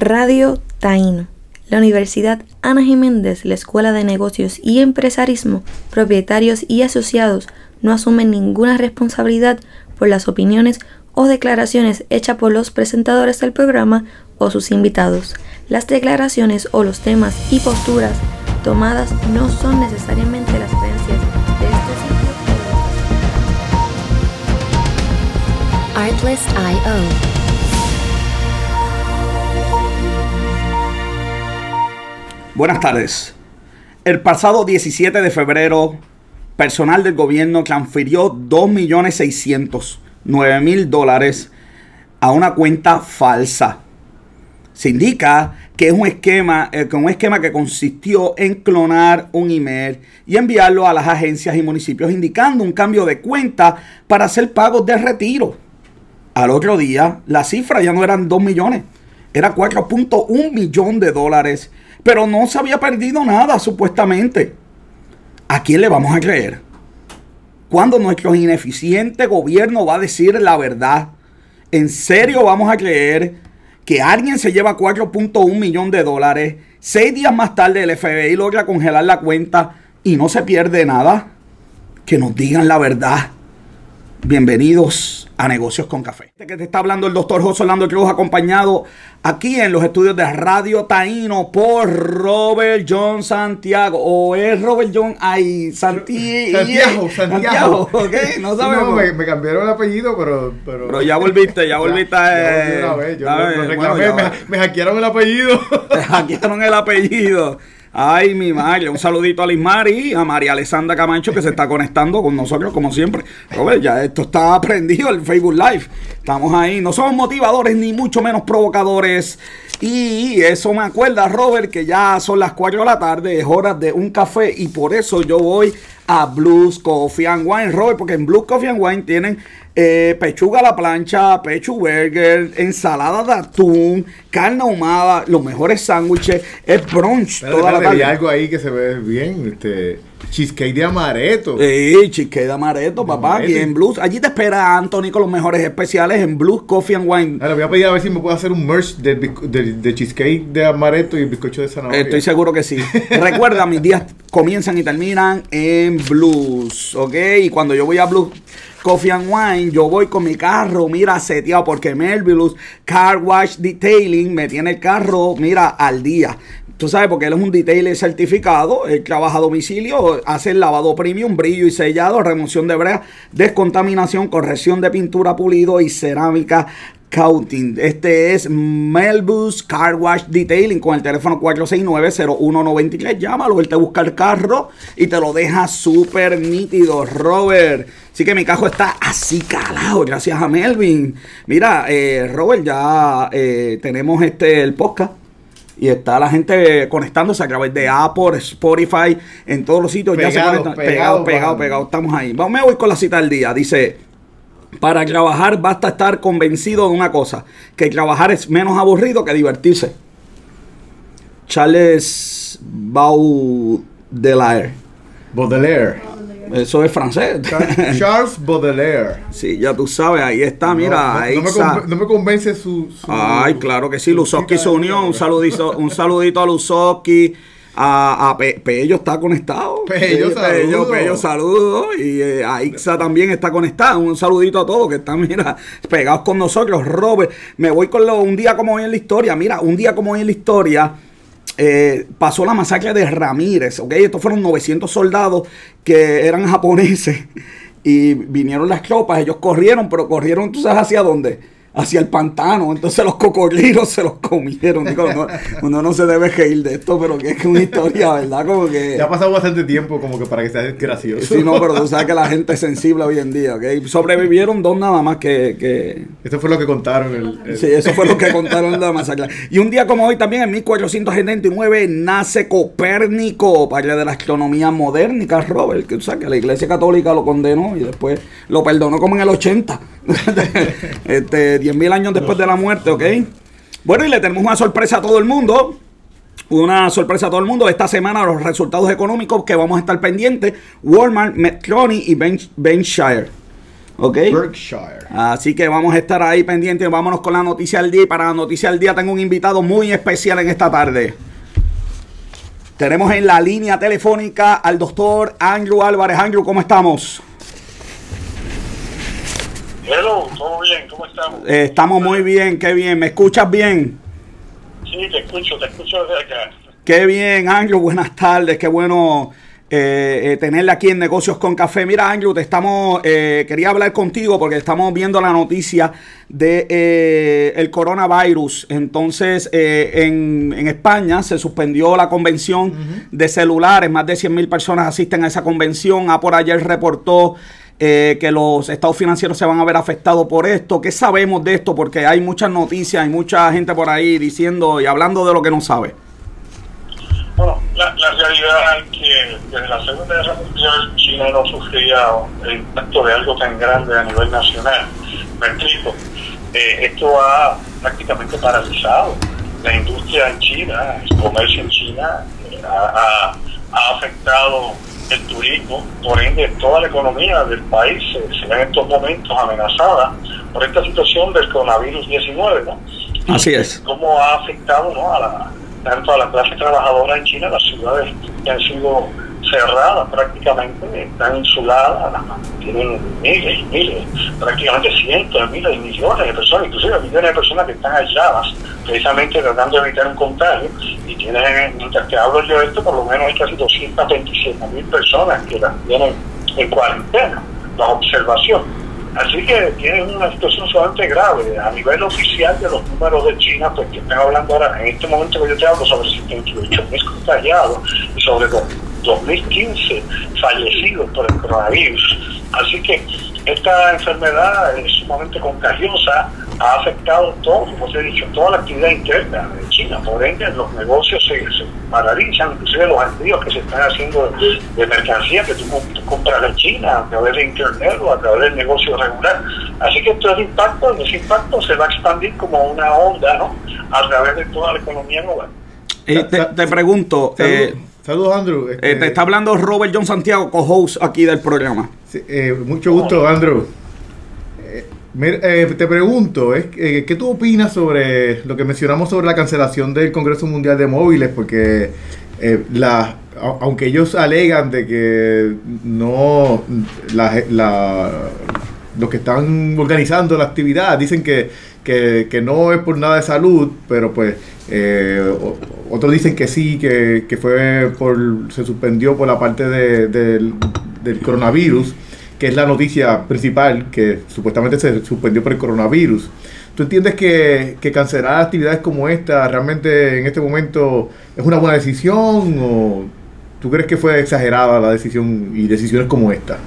Radio Taíno. La Universidad Ana Jiménez, la Escuela de Negocios y Empresarismo, propietarios y asociados no asumen ninguna responsabilidad por las opiniones o declaraciones hechas por los presentadores del programa o sus invitados. Las declaraciones o los temas y posturas tomadas no son necesariamente las creencias de sitio. Artlist.io Buenas tardes. El pasado 17 de febrero, personal del gobierno transfirió 2.609.000 dólares a una cuenta falsa. Se indica que es un esquema, eh, un esquema que consistió en clonar un email y enviarlo a las agencias y municipios indicando un cambio de cuenta para hacer pagos de retiro. Al otro día, la cifra ya no eran 2 millones, era 4.1 millón de dólares pero no se había perdido nada, supuestamente. ¿A quién le vamos a creer? Cuando nuestro ineficiente gobierno va a decir la verdad, ¿en serio vamos a creer que alguien se lleva 4.1 millón de dólares? Seis días más tarde el FBI logra congelar la cuenta y no se pierde nada. Que nos digan la verdad. Bienvenidos a Negocios con Café. Que te está hablando el doctor José Orlando Cruz, acompañado aquí en los estudios de Radio Taíno por Robert John Santiago. O es Robert John ay, Santiago. Santiago, Santiago. ok, no sabemos. No, me, cambiaron el apellido, pero, pero. ya volviste, ya volviste. Ya, me, me hackearon el apellido. Te hackearon el apellido. Ay, mi madre. Un saludito a Lismari y a María Alessandra Camacho que se está conectando con nosotros como siempre. Robert, ya esto está prendido el Facebook Live. Estamos ahí. No somos motivadores ni mucho menos provocadores. Y eso me acuerda, Robert, que ya son las 4 de la tarde, es hora de un café y por eso yo voy a Blues Coffee and Wine, Robert, porque en Blues Coffee and Wine tienen eh, pechuga a la plancha, pechu burger, ensalada de atún, carne ahumada, los mejores sándwiches, es brunch. toda la tarde. Hay algo ahí que se ve bien, este, cheesecake de amareto. Sí, cheesecake de amareto, papá, aquí en Blues. Allí te espera Anthony con los mejores especiales en Blues Coffee and Wine. le voy a pedir a ver si me puedo hacer un merch de, de, cheesecake de amareto y bizcocho de zanahoria. Estoy seguro que sí. Recuerda, mis días comienzan y terminan en Blues, ¿ok? Y cuando yo voy a Blues Coffee and Wine, yo voy con mi carro, mira, seteado, porque Melvilus Car Wash Detailing me tiene el carro, mira, al día. Tú sabes, porque él es un detailer certificado, él trabaja a domicilio, hace el lavado premium, brillo y sellado, remoción de brea, descontaminación, corrección de pintura pulido y cerámica Counting. Este es Melbus Car Wash Detailing con el teléfono 469-0193. Llámalo, él te busca el carro y te lo deja súper nítido, Robert. Así que mi carro está así calado, gracias a Melvin. Mira, eh, Robert, ya eh, tenemos este el podcast. Y está la gente conectándose a través de Apple, Spotify, en todos los sitios. ya se conectan. Pegado, pegado, pegado, Estamos ahí. Vamos, me voy con la cita del día. Dice, para trabajar basta estar convencido de una cosa, que trabajar es menos aburrido que divertirse. Charles Baudelaire. Baudelaire. Eso es francés. Charles Baudelaire. Sí, ya tú sabes, ahí está, mira. No, me, convence su, Ay, claro que sí, Luzoski se unió. Un saludito, un saludito a Luzoski. A, a Pello está conectado. Pello, saludo. Pello, saludo. Y eh, a Ixa también está conectado. Un saludito a todos que están, mira, pegados con nosotros. Robert, me voy con lo, un día como hoy en la historia. Mira, un día como hoy en la historia. Eh, pasó la masacre de Ramírez, ¿ok? Estos fueron 900 soldados que eran japoneses y vinieron las tropas, ellos corrieron, pero corrieron, ¿tú sabes hacia dónde? Hacia el pantano. Entonces los cocodrilos se los comieron. Digo, uno no se debe reír de esto, pero que es una historia, ¿verdad? Como que. Ya ha pasado bastante tiempo como que para que sea gracioso. Sí, no, pero tú sabes que la gente es sensible hoy en día, ¿ok? Sobrevivieron dos nada más que. que... Eso fue lo que contaron. Sí, eso fue lo que contaron la masacre. Y un día como hoy también, en 1479, nace Copérnico, padre de la astronomía moderna, Robert, que tú sabes que la iglesia católica lo condenó y después lo perdonó como en el 80. este, 10 mil años después de la muerte, ¿ok? Bueno, y le tenemos una sorpresa a todo el mundo. Una sorpresa a todo el mundo. Esta semana los resultados económicos que vamos a estar pendientes. Walmart, Medtronic y Benchire. ¿Ok? Berkshire. Así que vamos a estar ahí pendientes. Vámonos con la noticia del día. Y para la noticia del día tengo un invitado muy especial en esta tarde. Tenemos en la línea telefónica al doctor Andrew Álvarez. Andrew, ¿cómo estamos? Hello, ¿todo bien? ¿Cómo estamos? Eh, estamos muy bien, qué bien. ¿Me escuchas bien? Sí, te escucho, te escucho desde acá. Qué bien, Andrew. Buenas tardes. Qué bueno eh, eh, tenerle aquí en Negocios con Café. Mira, Andrew, te estamos, eh, quería hablar contigo porque estamos viendo la noticia de eh, el coronavirus. Entonces, eh, en, en España se suspendió la convención de celulares. Más de 100 mil personas asisten a esa convención. A por ayer reportó eh, que los estados financieros se van a ver afectados por esto. ¿Qué sabemos de esto? Porque hay muchas noticias, hay mucha gente por ahí diciendo y hablando de lo que no sabe. Bueno, la, la realidad es que desde la Segunda Guerra Mundial China no sufría el impacto de algo tan grande a nivel nacional. Me explico. Eh, esto ha prácticamente paralizado la industria en China, el comercio en China, eh, ha, ha- ha afectado el turismo, por ende toda la economía del país se, ve en estos momentos amenazada por esta situación del coronavirus 19, ¿no? Así es. cómo ha afectado ¿no? a la, tanto a la clase trabajadora en China, las ciudades que han sido cerradas prácticamente, están insuladas, tienen miles y miles, prácticamente cientos de miles y millones de personas, inclusive millones de personas que están aisladas, precisamente tratando de evitar un contagio, y tienen, mientras que hablo yo de esto, por lo menos hay casi 227 mil personas que las tienen en cuarentena, bajo observación. Así que tienen una situación sumamente grave. A nivel oficial de los números de China, pues que están hablando ahora, en este momento que yo te hablo sobre 78 mil contagiados y sobre dos- 2015 fallecidos por el coronavirus. Así que esta enfermedad es sumamente contagiosa, ha afectado todo, como te he dicho, toda la actividad interna de China. Por ende, los negocios se, se paralizan, inclusive los envíos que se están haciendo de, de mercancía que tú, com- tú compras en China a través de internet o a través del negocio regular. Así que esto es impacto y ese impacto se va a expandir como una onda, ¿no? A través de toda la economía global. Eh, te, te pregunto, eh, Saludos, Andrew. Este, eh, te está hablando Robert John Santiago, co-host aquí del programa. sí, eh, mucho gusto, Andrew. Eh, eh, te pregunto, es, ¿qué tú opinas sobre lo que mencionamos sobre la cancelación del Congreso Mundial de Móviles? Porque eh, la, aunque ellos alegan de que no la, la- los que están organizando la actividad dicen que, que, no es por nada de salud, pero pues eh, otros dicen que sí, que, que fue por se suspendió por la parte de- del, del coronavirus, que es la noticia principal, que supuestamente se suspendió por el coronavirus. ¿Tú entiendes que, que cancelar actividades como esta realmente en este momento es una buena decisión o tú crees que fue exagerada la decisión y decisiones como esta?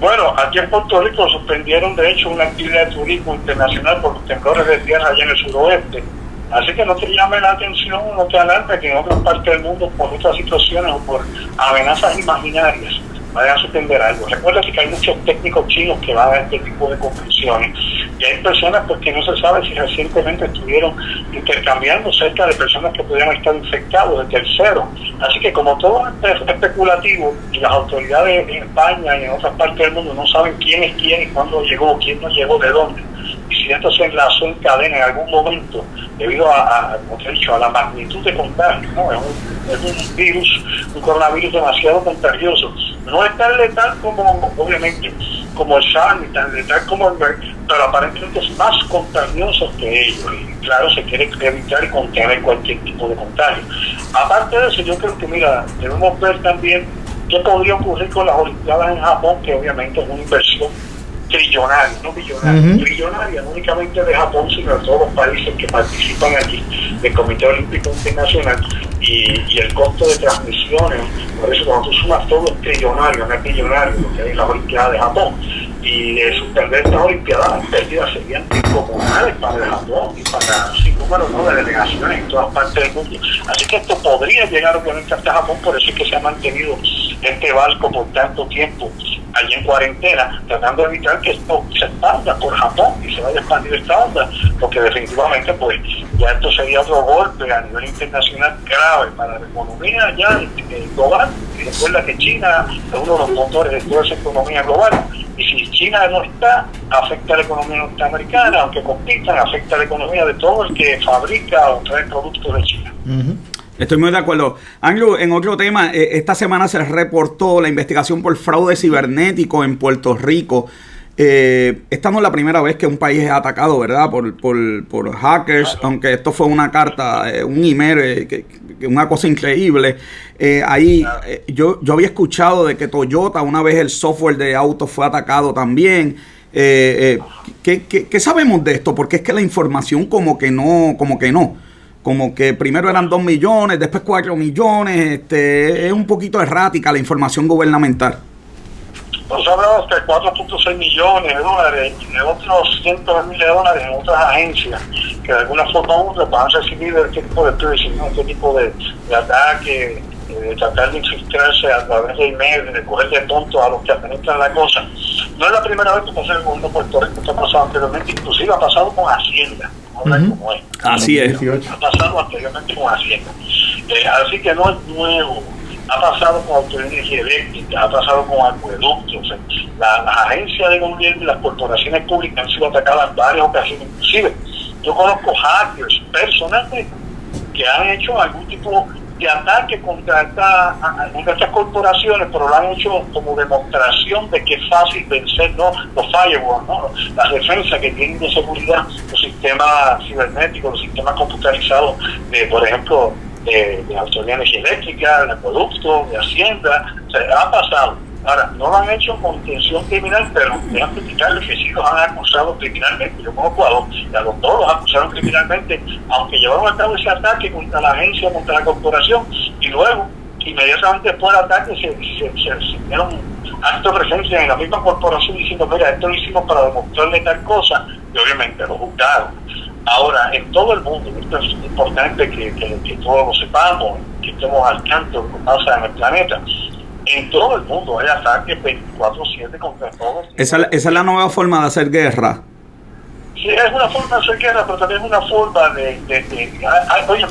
Bueno, aquí en Puerto Rico suspendieron de hecho una actividad de turismo internacional por los temblores de tierra allá en el suroeste. Así que no te llame la atención, no te alarme que en otras partes del mundo por otras situaciones o por amenazas imaginarias vayan a suspender algo. Recuerda que hay muchos técnicos chinos que van a este tipo de convenciones y hay personas pues que no se sabe si recientemente estuvieron intercambiando cerca de personas que pudieran estar infectados de tercero. Así que como todo es especulativo y las autoridades en España y en otras partes del mundo no saben quién es quién y cuándo llegó, quién no llegó, de dónde. Y si esto se enlazó en cadena en algún momento, debido a, como te he dicho, a la magnitud de contagio, ¿no? es, un, es un virus, un coronavirus demasiado contagioso. No es tan letal como, obviamente, como el SARS, ni tan letal como el MERS, pero aparentemente es más contagioso que ellos. Y claro, se quiere evitar y contener cualquier tipo de contagio. Aparte de eso, yo creo que, mira, debemos ver también qué podría ocurrir con las Olimpiadas en Japón, que obviamente es una inversión trillonaria, no billonaria, Ujú. trillonaria, no únicamente de Japón, sino de todos los países que participan aquí, del Comité Olímpico Internacional, y, y el costo de transmisiones, por eso cuando tú sumas todo es trillonario, no es billonario, lo que hay en las Olimpiadas de Japón, y de suspender estas Olimpiadas, las pérdidas serían descomunales para el Japón y para sin número ¿no? de delegaciones en todas partes del mundo. Así que esto podría llegar obviamente hasta Japón, por eso es que se ha mantenido este barco por tanto tiempo allí en cuarentena, tratando de evitar que esto se expanda por Japón y se vaya a expandir esta onda, porque definitivamente pues ya esto sería otro golpe a nivel internacional grave para la economía ya eh, global. Y recuerda que China es uno de los motores de toda esa economía global Y si China no está, afecta a la economía norteamericana, aunque compitan, afecta a la economía de todo el que fabrica o trae productos de China. Estoy muy de acuerdo. Anglo, en otro tema, eh, esta semana se reportó la investigación por fraude cibernético en Puerto Rico. Eh, esta no es la primera vez que un país es atacado, ¿verdad? Por, por, por hackers, aunque esto fue una carta, eh, un email, eh, que, que una cosa increíble. Ahí yo, yo había escuchado de que Toyota, una vez el software de auto fue atacado también. ¿qué, qué, qué sabemos de esto? Porque es que la información como que no, como que no. Como que primero eran 2 millones, después 4 millones. Este, es un poquito errática la información gubernamental. Nos hablamos de 4.6 millones de dólares y de otros cientos de miles de dólares en otras agencias que de alguna forma u otra van a recibir este tipo de precios, ¿no? este tipo de, ataque, eh, de tratar de infiltrarse a través de email, de coger de tonto a los que administran la cosa. No es la primera vez que pasa el mundo de Puerto Rico, esto ha pasado anteriormente, inclusive ha pasado con Hacienda, como. Así es. 18. Ha pasado anteriormente con Hacienda. Eh, así que no es nuevo. Ha pasado con Autoridad de Energía Eléctrica, ha pasado con acueductos. La- las agencias de gobierno y las corporaciones públicas han sido atacadas en varias ocasiones. Inclusive, yo conozco hackers personalmente que han hecho algún tipo de ataque contra, esta, estas corporaciones, pero lo han hecho como demostración de que es fácil vencer ¿no? los firewalls, ¿no? las defensas que tienen de seguridad, los sistemas cibernéticos, los sistemas computarizados, de, por ejemplo, de, de Autoridad de Energía Eléctrica, de acueducto, de Hacienda, o sea, ha pasado. Ahora, no lo han hecho con intención criminal, pero dejan criticarles que sí los han acusado criminalmente. Yo conozco a dos, y a los dos los acusaron criminalmente, aunque llevaron a cabo ese ataque contra la agencia, contra la corporación, y luego, inmediatamente después del ataque, se, se, se, se dieron presencia en la misma corporación diciendo, mira, esto lo hicimos para demostrarle tal cosa, y obviamente lo juzgaron. Ahora, en todo el mundo, esto es importante que todos lo sepamos, que estemos al tanto de lo que pasa en el planeta. En todo el mundo hay ataques 24-7 contra todos. Esa, esa es la nueva forma de hacer guerra. Sí, es una forma de hacer guerra, pero también es una forma de... de, de- hay, oye,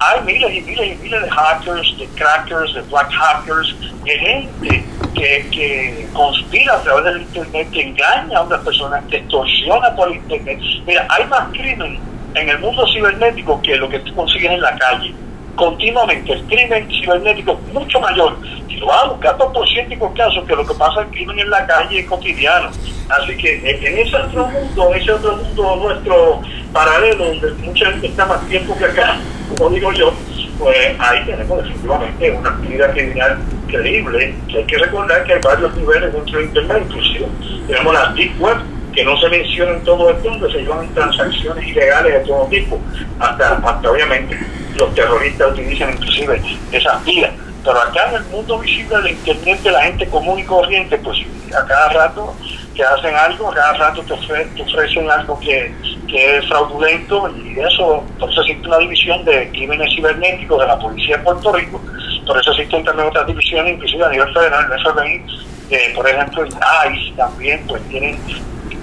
hay miles y miles y miles de hackers, de crackers, de black hackers, de gente que, que conspira a través del Internet, que engaña a otras personas, que extorsiona por Internet. Mira, hay más crimen en el mundo cibernético que lo que tú consigues en la calle. Continuamente, el crimen cibernético mucho mayor. Si lo a buscar por científicos casos que lo que pasa el crimen en la calle es cotidiano. Así que en en ese otro mundo, ese otro mundo nuestro paralelo, donde mucha gente está más tiempo que acá, como digo yo, pues ahí tenemos definitivamente una actividad criminal increíble, que hay que recordar que hay varios niveles dentro de Internet, inclusive tenemos la Deep Web, que no se menciona en todo esto, donde se llevan transacciones ilegales de todo tipo, hasta, hasta obviamente los terroristas utilizan inclusive esas vías. Pero acá en el mundo visible del Internet la gente común y corriente, pues a cada rato que hacen algo, a cada rato te, ofre- te ofrecen algo que, que es fraudulento y eso, por eso existe una división de crímenes cibernéticos de la Policía de Puerto Rico, por eso existen también otras divisiones, inclusive a nivel federal, el FBI, eh, por ejemplo, el ICE también, pues tienen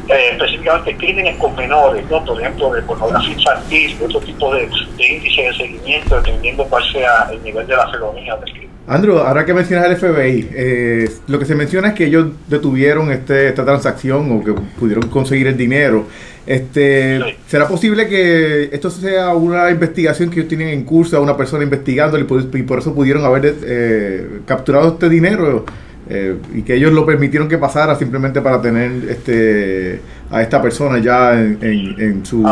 eh, específicamente crímenes con menores, ¿no? por ejemplo, de pornografía infantil, de otro tipo de, de índice de seguimiento, dependiendo cuál sea el nivel de la felonía del crimen. Andrew, ahora que mencionas el FBI, eh, lo que se menciona es que ellos detuvieron este, esta transacción o que pudieron conseguir el dinero. Este, Sí. ¿Será posible que esto sea una investigación que ellos tienen en curso a una persona investigando y por, y por eso pudieron haber eh, capturado este dinero eh, y que ellos lo permitieron que pasara simplemente para tener este a esta persona ya en, en- en su...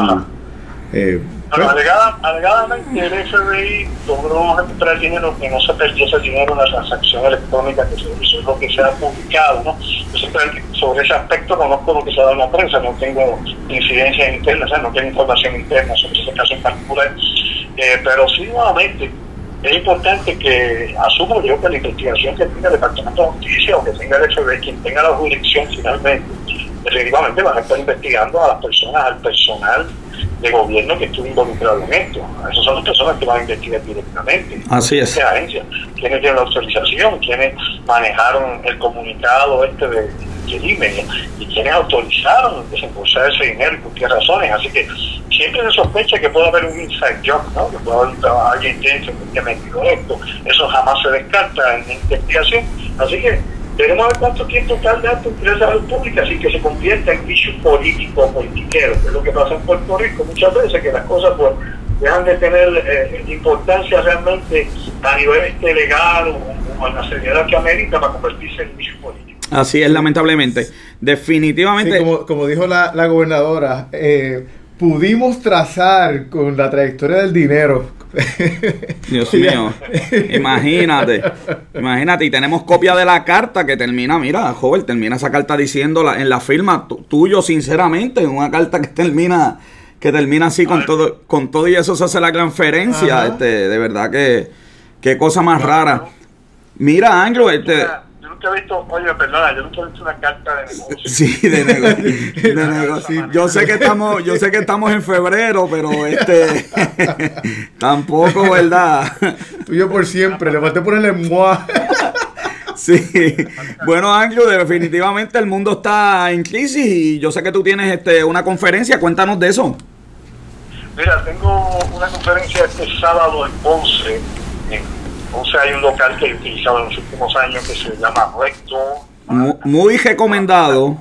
Eh, pues, alegada- alegadamente el FBI logró recuperar dinero que no se perdió ese dinero en la transacción electrónica que se hizo, es lo que se ha publicado, ¿no? Yo siempre sobre ese aspecto conozco lo que se ha dado en la prensa, no tengo incidencia interna, o sea, no tengo información interna sobre ese caso en particular, Eh, pero sí nuevamente es importante que asumo yo que la investigación que tenga el Departamento de Justicia o que tenga el FBI, quien tenga la jurisdicción finalmente, efectivamente van a estar investigando a las personas, al personal de gobierno que estuvo involucrado en esto. Esas son las personas que van a investigar directamente. Así es. Agencia. Quienes tienen la autorización, quienes manejaron el comunicado este de, del email y quienes autorizaron desembolsar ese dinero y por qué razones. Así que siempre se sospecha que puede haber un inside job, ¿no? que puede haber un trabajo alguien dentro que haya metido esto. Eso jamás se descarta en la investigación. Así que Veremos a ver cuánto tiempo tarda la salud pública sin que se convierta en issue político o politiquero, que es lo que pasa en Puerto Rico muchas veces, que las cosas pues dejan de tener eh, importancia realmente a nivel este, legal o, en la seriedad que amerita para convertirse en un issue político. Así es, lamentablemente. Definitivamente. como, como, dijo la, la gobernadora, eh, pudimos trazar con la trayectoria del dinero. Dios mío, imagínate, imagínate, y tenemos copia de la carta que termina, mira, joven, termina esa carta diciendo en la firma tuyo, sinceramente, una carta que termina que termina así con todo, con todo y eso se hace la transferencia, este, de verdad que qué cosa más rara. Mira, Anglo, este nunca he visto, oye, perdona, yo nunca he visto una carta de negocio. Sí, de, negocio. Yo sé que estamos, yo sé que estamos en febrero, pero este tampoco, ¿verdad? Tuyo por siempre, le falté ponerle moi. Sí. Bueno, Anglo, definitivamente el mundo está en crisis y yo sé que tú tienes este una conferencia, cuéntanos de eso. Mira, tengo una conferencia este sábado en Ponce. En Ponce hay un local que he utilizado en los últimos años que se llama Recto. Muy, recomendado.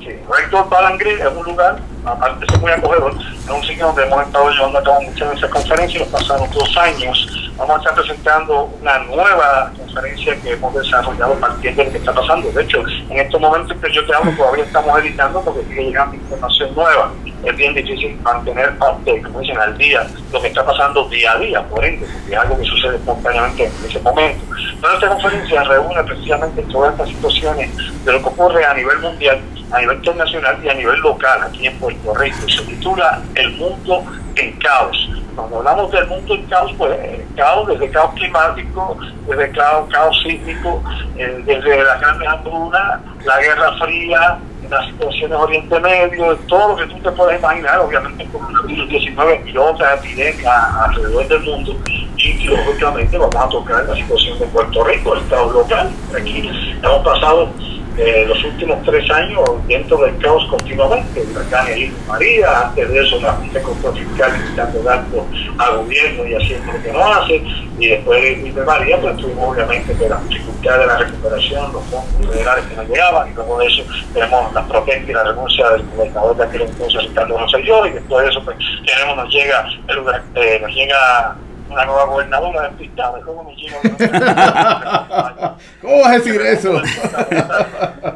Sí, Recto es un lugar, aparte ser muy acogedor, es un sitio donde hemos estado llevando a cabo muchas de esas conferencias los pasados dos años. Vamos a estar presentando una nueva conferencia que hemos desarrollado partiendo de lo que está pasando. De hecho, en estos momentos que yo te hablo todavía estamos editando porque sigue llegando información nueva es bien difícil mantener update, como dicen, al día lo que está pasando día a día, por ende, porque es algo que sucede espontáneamente en ese momento. Pero esta conferencia reúne precisamente todas estas situaciones de lo que ocurre a nivel mundial, a nivel internacional y a nivel local aquí en Puerto Rico. Se titula El mundo en caos. Cuando hablamos del mundo en caos, pues eh, caos desde caos climático, desde caos, caos sísmico, eh, desde la gran hambruna, la guerra fría, las situaciones Oriente Medio, todo lo que tú te puedes imaginar, obviamente con el 19 y otras epidemias alrededor del mundo. Y lógicamente vamos a tocar la situación de Puerto Rico, el estado local. Aquí hemos pasado eh, los últimos tres años dentro del caos continuamente, huracán y María, antes de eso la Junta Control Fiscal quitando datos al gobierno y haciendo lo que no hace, y después de María pues tuvimos obviamente que la dificultad de la recuperación, los fondos federales que no llegaban, y luego de eso tenemos la protesta y la renuncia del gobernador de aquel entonces, Ricardo Rosselló, y después de eso pues tenemos, nos llega, el, eh, nos llega una nueva gobernadora despistada. ¿Cómo me ¿Cómo vas a decir eso?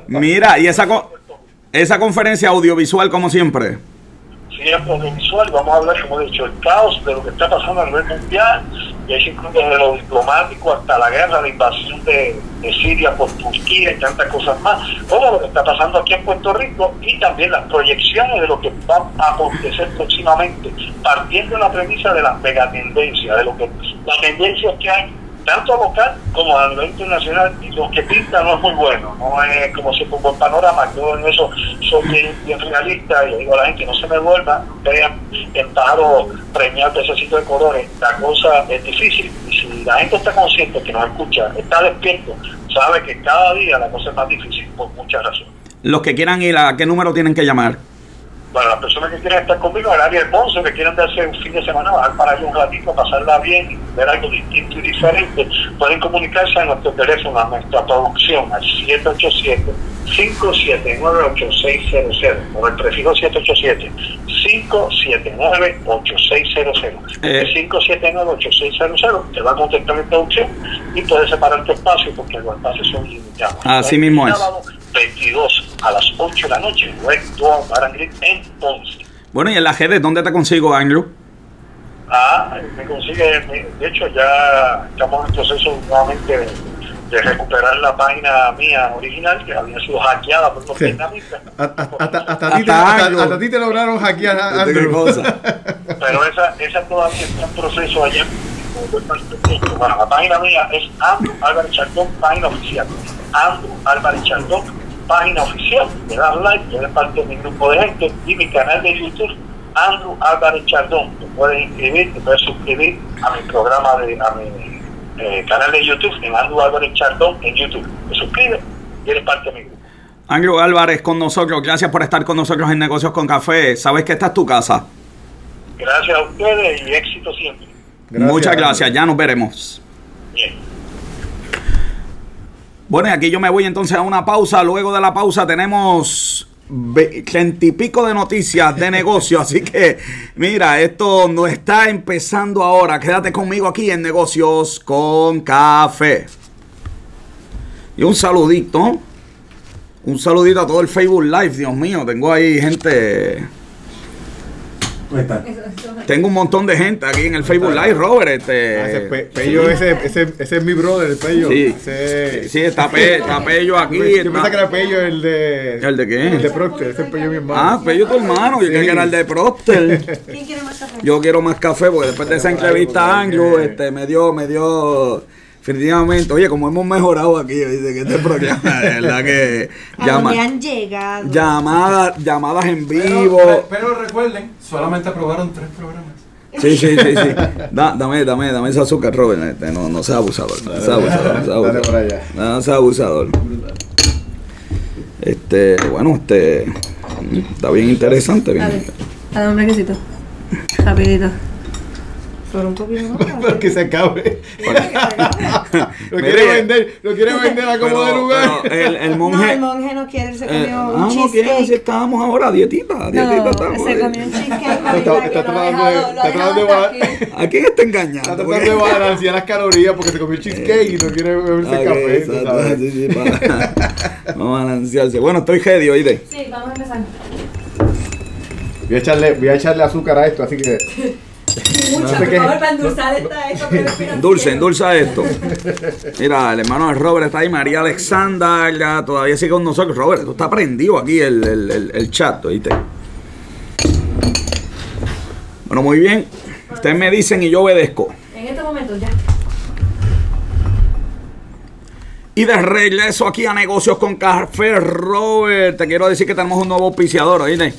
Mira, y esa, esa conferencia audiovisual, como siempre. Siempre audiovisual, vamos a hablar, como he dicho, el caos de lo que está pasando a nivel mundial, y se incluye desde lo diplomático hasta la guerra, la invasión de, de, Siria por Turquía y tantas cosas más, todo lo que está pasando aquí en Puerto Rico y también las proyecciones de lo que va a acontecer próximamente, partiendo de la premisa de las megatendencias, de lo que las tendencias que hay tanto local como a nivel internacional, y lo que pinta no es muy bueno, no es como si un buen panorama, yo en eso soy bien, bien y digo a la gente no se me vuelva, vean el pájaro premiar sitio de colores, la cosa es difícil, y si la gente está consciente que nos escucha, está despierto, sabe que cada día la cosa es más difícil por muchas razones. Los que quieran ir, ¿a qué número tienen que llamar? Para las personas que quieren estar conmigo el área de Ponce, que quieren darse un fin de semana, bajar para allá un ratito, pasarla bien y ver algo distinto y diferente, pueden comunicarse a nuestro teléfono, a nuestra producción, al 787-579-8600, por el prefijo 787-579-8600. Eh. El 579-8600 te va a contestar en producción y puedes separar tu espacio porque los espacios son limitados. Así mismo es. 22 a las 8 de la noche, Recto Barangrit en Ponce. Bueno, y en la GD, ¿dónde te consigo, Andrew? Ah, me consigue, de hecho ya estamos en proceso nuevamente de, recuperar la página mía original que había sido hackeada por los sí. vietnamitas. Hasta, ti te, hasta, ti te lograron hackear, Andrew. Pero esa, esa todavía está en proceso allá. Bueno, la página mía es Andrew Álvarez Chardón, página oficial. Andrew Álvarez Chardón, página oficial, le das like, eres parte de mi grupo de gente y mi canal de YouTube, Andrew Álvarez Chardón. Te puedes inscribir, te puedes suscribir a mi programa, de, a mi eh, canal de YouTube, en Andrew Álvarez Chardón en YouTube. Te suscribes y eres parte de mi grupo. Andrew Álvarez con nosotros, gracias por estar con nosotros en Negocios con Café. Sabes que esta es tu casa. Gracias a ustedes y éxito siempre. Gracias, Muchas gracias, ya nos veremos. Bien. Bueno, y aquí yo me voy entonces a una pausa. Luego de la pausa tenemos treinta y pico de noticias de negocio. Así que, mira, esto no está empezando ahora. Quédate conmigo aquí en Negocios con Café. Y un saludito. Un saludito a todo el Facebook Live. Dios mío, tengo ahí gente tengo un montón de gente aquí en el Facebook Live, Robert. Este, ah, ese Pello, ese, ese, ese, es mi brother, el Pello. Sí, sí está, está, Pello aquí. Yo pensaba que era Pello el de. ¿El de qué? El de Procter, ese es Pello mi hermano. Ah, Pello tu hermano. Yo sí. que era el de Procter. ¿Quién quiere más café? Yo quiero más café porque después de esa entrevista, Andrew, este, me dio, me dio Definitivamente, oye, como hemos mejorado aquí, dice que este programa, de verdad que. llama, han llegado. Llamadas, llamadas en vivo. Pero, pero, recuerden, solamente aprobaron tres programas. Sí, sí, sí, sí. Da, dame, dame, dame ese azúcar, Robert. Este, no, no sea abusador. No sea abusador. No sea abusador. No sea abusador. Este, bueno, este. Está bien interesante. Bien. A ver, un brequecito. Rapidito. Pero un poquito más. que se acabe. lo quiere vender, lo quiere vender a como de lugar. el, el, monje. No, el monje no quiere, se comió eh, un no, cheesecake. No, si estábamos ahora dietita, dietita no, estamos. Se comió un cheesecake. está, está tratando de, está tratando de ¿A quién está engañando? Está tratando de balancear las calorías porque se comió cheesecake y no quiere beberse okay, café. Exacto, sí, sí, para, vamos a balancearse. Bueno, estoy ready, oíste. Sí, vamos a empezar. Voy a echarle, voy a echarle azúcar a esto, así que. Mucho, por favor, para endulzar esta, esto. Endulce, endulza esto. Mira, el hermano de Robert está ahí, María Alexandra, todavía sigue con nosotros. Robert, tú estás prendido aquí el, el, el, el chat, ¿oíste? Bueno, muy bien. Ustedes me dicen y yo obedezco. En este momento ya. Y de regreso aquí a Negocios con Café, Robert. Te quiero decir que tenemos un nuevo auspiciador, ¿oíste?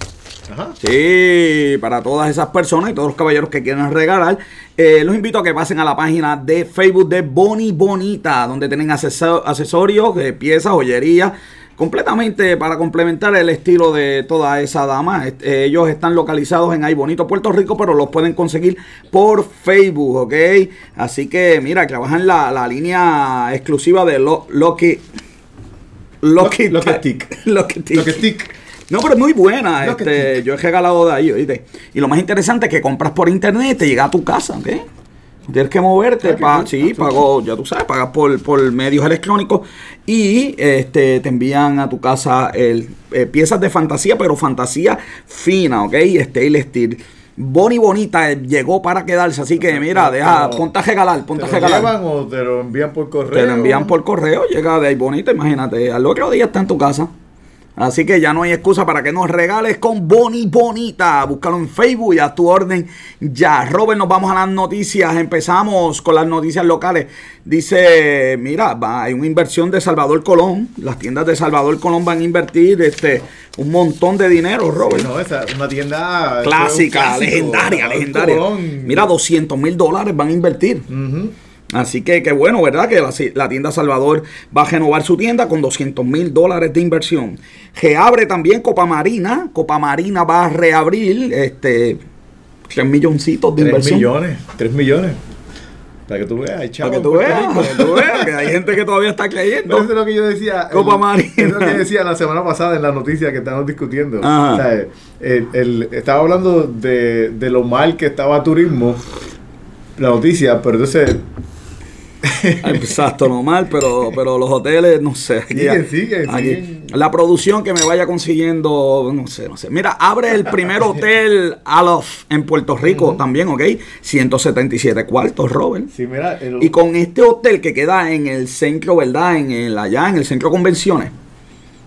Sí, para todas esas personas y todos los caballeros que quieran regalar, eh, los invito a que pasen a la página de Facebook de Boni Bonita, donde tienen accesorios, de piezas, joyería, completamente para complementar el estilo de toda esa dama. Eh, ellos están localizados en Ay Bonito, Puerto Rico, pero los pueden conseguir por Facebook, ¿ok? Así que mira, trabajan la, la línea exclusiva de Loki. Loki Tick. Loki Tick. No, pero es muy buena. Este, yo he regalado de ahí, ¿oíste? Y lo más interesante es que compras por internet y te llega a tu casa, ¿ok? Tienes que moverte, para sí, pago, ya tú sabes, pagas por, por medios electrónicos y este te envían a tu casa el, eh, piezas de fantasía, pero fantasía fina, ¿ok? Stainless steel. Boni Bonita eh, llegó para quedarse, así que mira, deja, ponte a regalar, ponte a regalar. ¿Te lo llevan o te lo envían por correo? Te lo envían por correo, llega de ahí Bonita, imagínate, al otro día está en tu casa. Así que ya no hay excusa para que nos regales con Boni Bonita. Búscalo en Facebook y a tu orden ya. Robert, nos vamos a las noticias. Empezamos con las noticias locales. Dice, mira, hay una inversión de Salvador Colón. Las tiendas de Salvador Colón van a invertir este un montón de dinero, Robert. No, esa una tienda clásica, legendaria, legendaria. Mira, 200 mil dólares van a invertir. Así que qué bueno, ¿verdad? Que la, tienda Salvador va a renovar su tienda con 200 mil dólares de inversión. Reabre también Copa Marina. Copa Marina va a reabrir este 3 milloncitos de 3 inversión. millones, 3 millones. Para que tú veas, hay Para que tú veas, para que tú veas, que hay gente que todavía está creyendo. eso es lo que yo decía. Copa Marina. es lo que decía la semana pasada en la noticia que estamos discutiendo. O sea, el, estaba hablando de, de lo mal que estaba turismo, la noticia, pero entonces Exacto, normal, pero, pero los hoteles, no sé. Siguen, siguen, La producción que me vaya consiguiendo, no sé, no sé. Mira, abre el primer hotel Alof en Puerto Rico también, ¿ok? 177 cuartos, Robert. Sí, mira, Y con este hotel que queda en el centro, ¿verdad? En el, allá, en el centro de convenciones.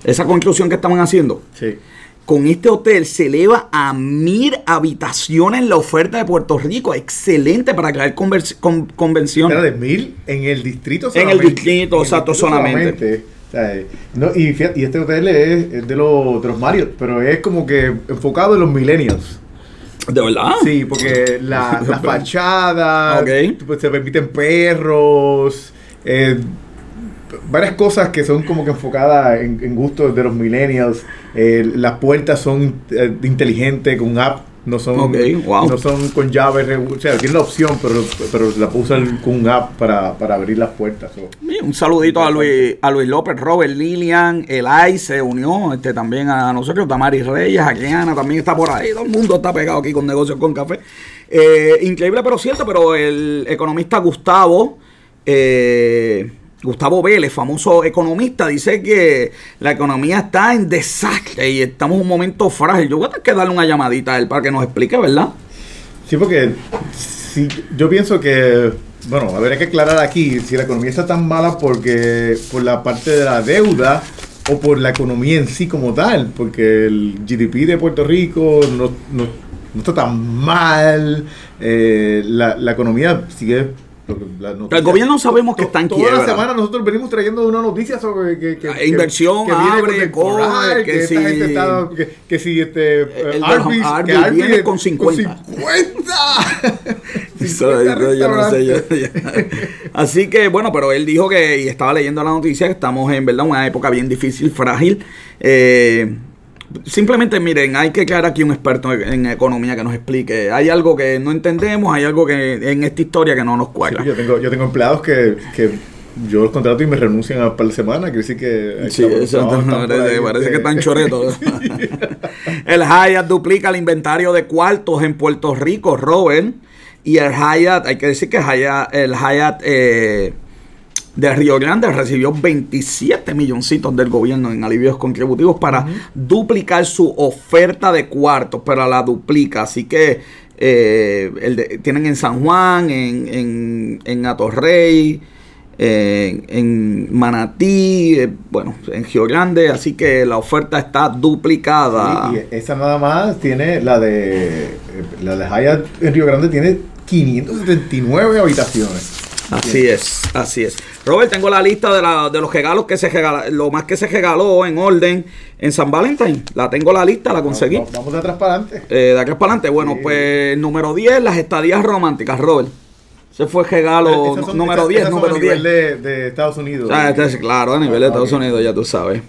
Esa construcción que estaban haciendo. Sí con este hotel se eleva a mil habitaciones la oferta de Puerto Rico. Excelente para crear convenciones. Era de mil en el distrito solamente. En el distrito, exacto, solamente. y, este hotel es, de, los, de los Marriott, pero es como que enfocado en los millennials. ¿De verdad? Sí, porque la, la fachada, pues, se permiten perros, eh, varias cosas que son como que enfocadas en, en gustos de los millennials. Eh, las puertas son eh, inteligentes, con app No son, wow. no son con llaves, regu- o sea, tiene la opción, pero, pero la usar con un app para, para abrir las puertas. o- Bien, Un saludito a Luis, a Luis López, Robert Lilian, Elay se unió este, también a nosotros, Tamari Reyes, Ana también está por ahí, todo el mundo está pegado aquí con negocios con café. Eh, increíble pero cierto, pero el economista Gustavo, eh, Gustavo Vélez, famoso economista, dice que la economía está en desastre y estamos en un momento frágil. Yo voy a tener que darle una llamadita a él para que nos explique, ¿verdad? Sí, porque yo pienso que, bueno, habría que aclarar aquí si la economía está tan mala porque por la parte de la deuda o por la economía en sí como tal, porque el GDP de Puerto Rico no, no- no está tan mal, eh, la, la economía sigue... El gobierno sabemos que está en Toda quiebra. la semana nosotros venimos trayendo una noticia sobre que, que- inversión que viene abre, con coge, que, si- gente está, que, que si este El de Arby's, Arby's que Arby's viene con 50. 50. Eso, 50 eso yo no sé. yo- ya. Así que bueno, pero él dijo que, y estaba leyendo la noticia, que estamos en verdad una época bien difícil, frágil. Eh, simplemente miren, hay que crear aquí un experto en, economía que nos explique. Hay algo que no entendemos, hay algo que en esta historia que no nos cuadra. Sí, yo, tengo, yo tengo empleados que, que yo los contrato y me renuncian a para la semana, quiere decir que... Sí, estamos por parece, parece que están choretos. el Hyatt duplica el inventario de cuartos en Puerto Rico, Robert. Y el Hyatt, hay que decir que Hyatt- el Hyatt eh, de Río Grande recibió 27 milloncitos del gobierno en alivios contributivos para duplicar su oferta de cuartos, pero la duplica. Así que eh, el de- tienen en San Juan, en, en, en Atorrey, en, en Manatí, eh, bueno, en Río Grande. Así que la oferta está duplicada. Sí, y esa nada más tiene la de... eh, La de Hyatt en Río Grande tiene 579 habitaciones. Así es, así es. Robert, tengo la lista de, la- de los regalos que se regala, lo más que se regaló en orden en San Valentín. La tengo la lista, la conseguí. Vamos, vamos de atrás para adelante. Eh, de aquí para adelante, bueno, Sí. pues número 10, las estadías románticas, Robert. Ese fue el regalo son- número esas- 10, esas son número a 10. nivel de, de Estados Unidos. Ah, este es, claro, a nivel de Ah, Estados. Unidos, ya tú sabes.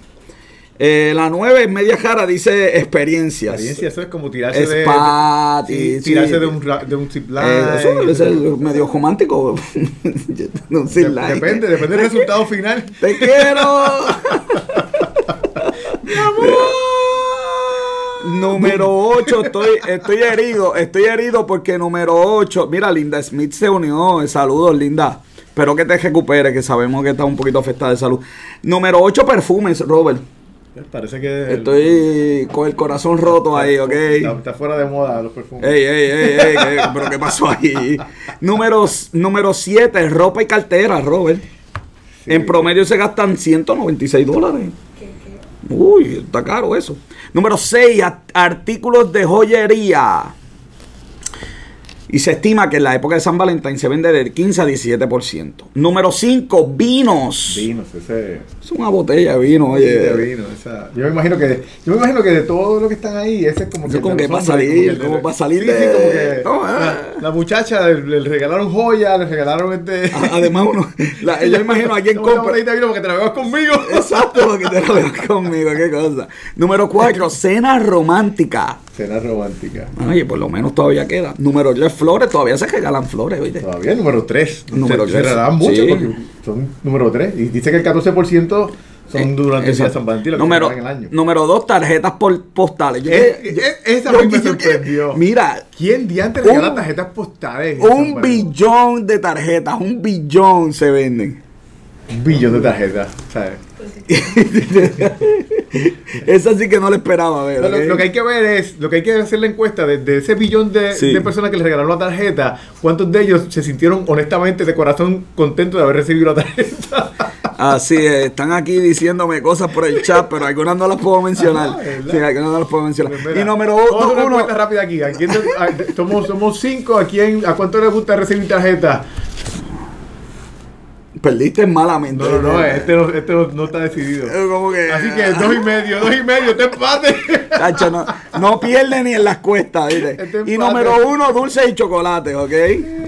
Eh, la 9 es media cara, dice experiencias. Experiencia, eso es como tirarse Es de, party, sí, sí. tirarse de un, de un zip line. Eh, eso debe ser medio romántico. De- like. Depende, depende del resultado final. ¡Te quiero! número 8, estoy, estoy herido, estoy herido porque número 8, mira, Linda Smith se unió, saludos Linda, espero que te recuperes, que sabemos que está un poquito afectada de salud. Número 8, perfumes, Robert, Parece que. estoy con el corazón roto ahí, ok. Está, está fuera de moda los perfumes. Ey, ey, ey, ey, ¿qué- pero ¿qué pasó ahí? Número 7, ropa y cartera, Robert. Sí. En promedio se gastan 196 dólares. Uy, está caro eso. Número 6, artículos de joyería. Y se estima que en la época de San Valentín se vende del 15 a 17%. Número 5, vinos. Vinos, ese. Es una botella de vino, oye. de vino, esa- Yo me imagino que. Yo me imagino que de todo lo que están ahí, ese es como que. como que para salir, como para salir Sí, sí, como que. No, la, eh. la muchacha le, le regalaron joya, le regalaron este. Además, uno, la- yo imagino a quien una compra. botellita de vino para que te la bebas conmigo. Exacto, para que te lo veas conmigo, qué cosa. Número 4, cena romántica. Cena romántica. Oye, por lo menos todavía queda. Número 3, flores. Todavía se regalan flores, oíste. Todavía número 3. Número se, tres. se regalaban mucho Sí. porque son número 3. Y dice que el 14% son Eh, durante el día. San Valentín, número, se pagan en el año. número 2, tarjetas por postales. Yo Es- esa yo- a mí me yo que- sorprendió. Mira, ¿Quién diantre Un- regala tarjetas postales? un billón de tarjetas, un billón se venden. Un billón de tarjetas, ¿sabes? Esa sí que no la esperaba ver. Lo, que hay que ver es, lo que hay que hacer la encuesta de, de ese billón de, Sí. de personas que le regalaron la tarjeta, ¿cuántos de ellos se sintieron honestamente de corazón contentos de haber recibido la tarjeta? Así es, están aquí diciéndome cosas por el chat, pero algunas no las puedo mencionar. ¿verdad? sí, algunas no las puedo mencionar. Pues mira, y número hacer una uno, encuesta rápida aquí. ¿A quién a- somos, somos cinco. ¿A quién, a cuánto les gusta recibir tarjeta? Perdiste malamente. No, no, no, este no, este no, no está decidido. Que- Así que dos y medio, dos y medio, este empate. No, no pierde ni en las cuestas, ¿viste? Este Y número uno, dulce y chocolate, ¿ok?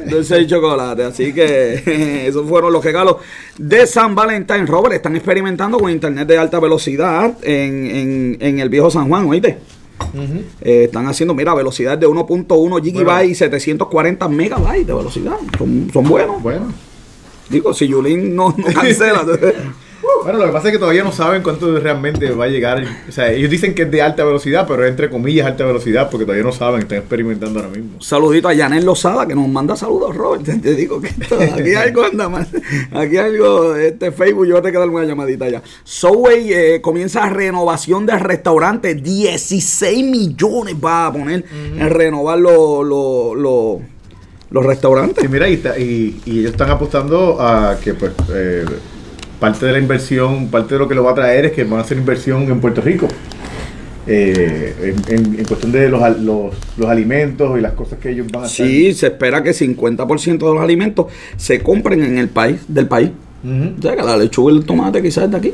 Dulce y chocolate. Así que esos fueron los regalos de San Valentín. Robert, están experimentando con internet de alta velocidad en, en, en el viejo San Juan, ¿oíste? Eh, están haciendo, mira, velocidad de 1.1 gigabytes y 740 megabytes de velocidad. Son, son buenos. Bueno. Digo, si Yulín no, no cancela. Bueno, lo que pasa es que todavía no saben cuánto realmente va a llegar. O sea, ellos dicen que es de alta velocidad, pero es entre comillas alta velocidad porque todavía no saben, están experimentando ahora mismo. Saludito a Yanel Lozada que nos manda saludos, Robert. Te, digo que esto- aquí algo anda mal. Aquí algo, este Facebook, yo te quedo una llamadita ya. Subway eh, comienza renovación del restaurante. 16 millones va a poner en renovar los los- los restaurantes. Sí, mira, y, y, y ellos están apostando a que pues eh, parte de la inversión, parte de lo que lo va a traer es que van a hacer inversión en Puerto Rico. Eh, en, en- en cuestión de los, los, los alimentos y las cosas que ellos van a hacer. Sí, se espera que 50% de los alimentos se compren en el país, del país. O sea, que la lechuga y el tomate quizás es de aquí.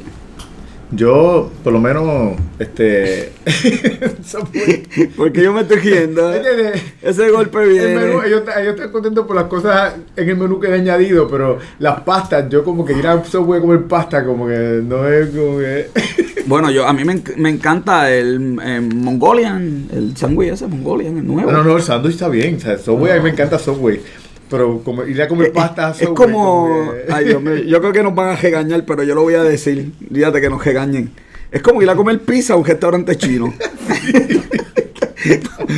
Yo, por lo menos, este. Porque yo me estoy riendo. Ese golpe el viene. menú, ellos, ellos están contentos por las cosas en el menú que he añadido, pero las pastas, yo como que ir a Subway a comer pasta, como que no es como que. Bueno, yo a mí me, me encanta el, eh, Mongolian, el sándwich ese Mongolian, el nuevo. No, no, el sándwich está bien. O sea, Subway, a mí me encanta Subway. Pero como, ir a comer pasta a es como, ay Dios mío, yo creo que nos van a regañar, pero yo lo voy a decir, fíjate que nos regañen. Es como ir a comer pizza a un restaurante chino.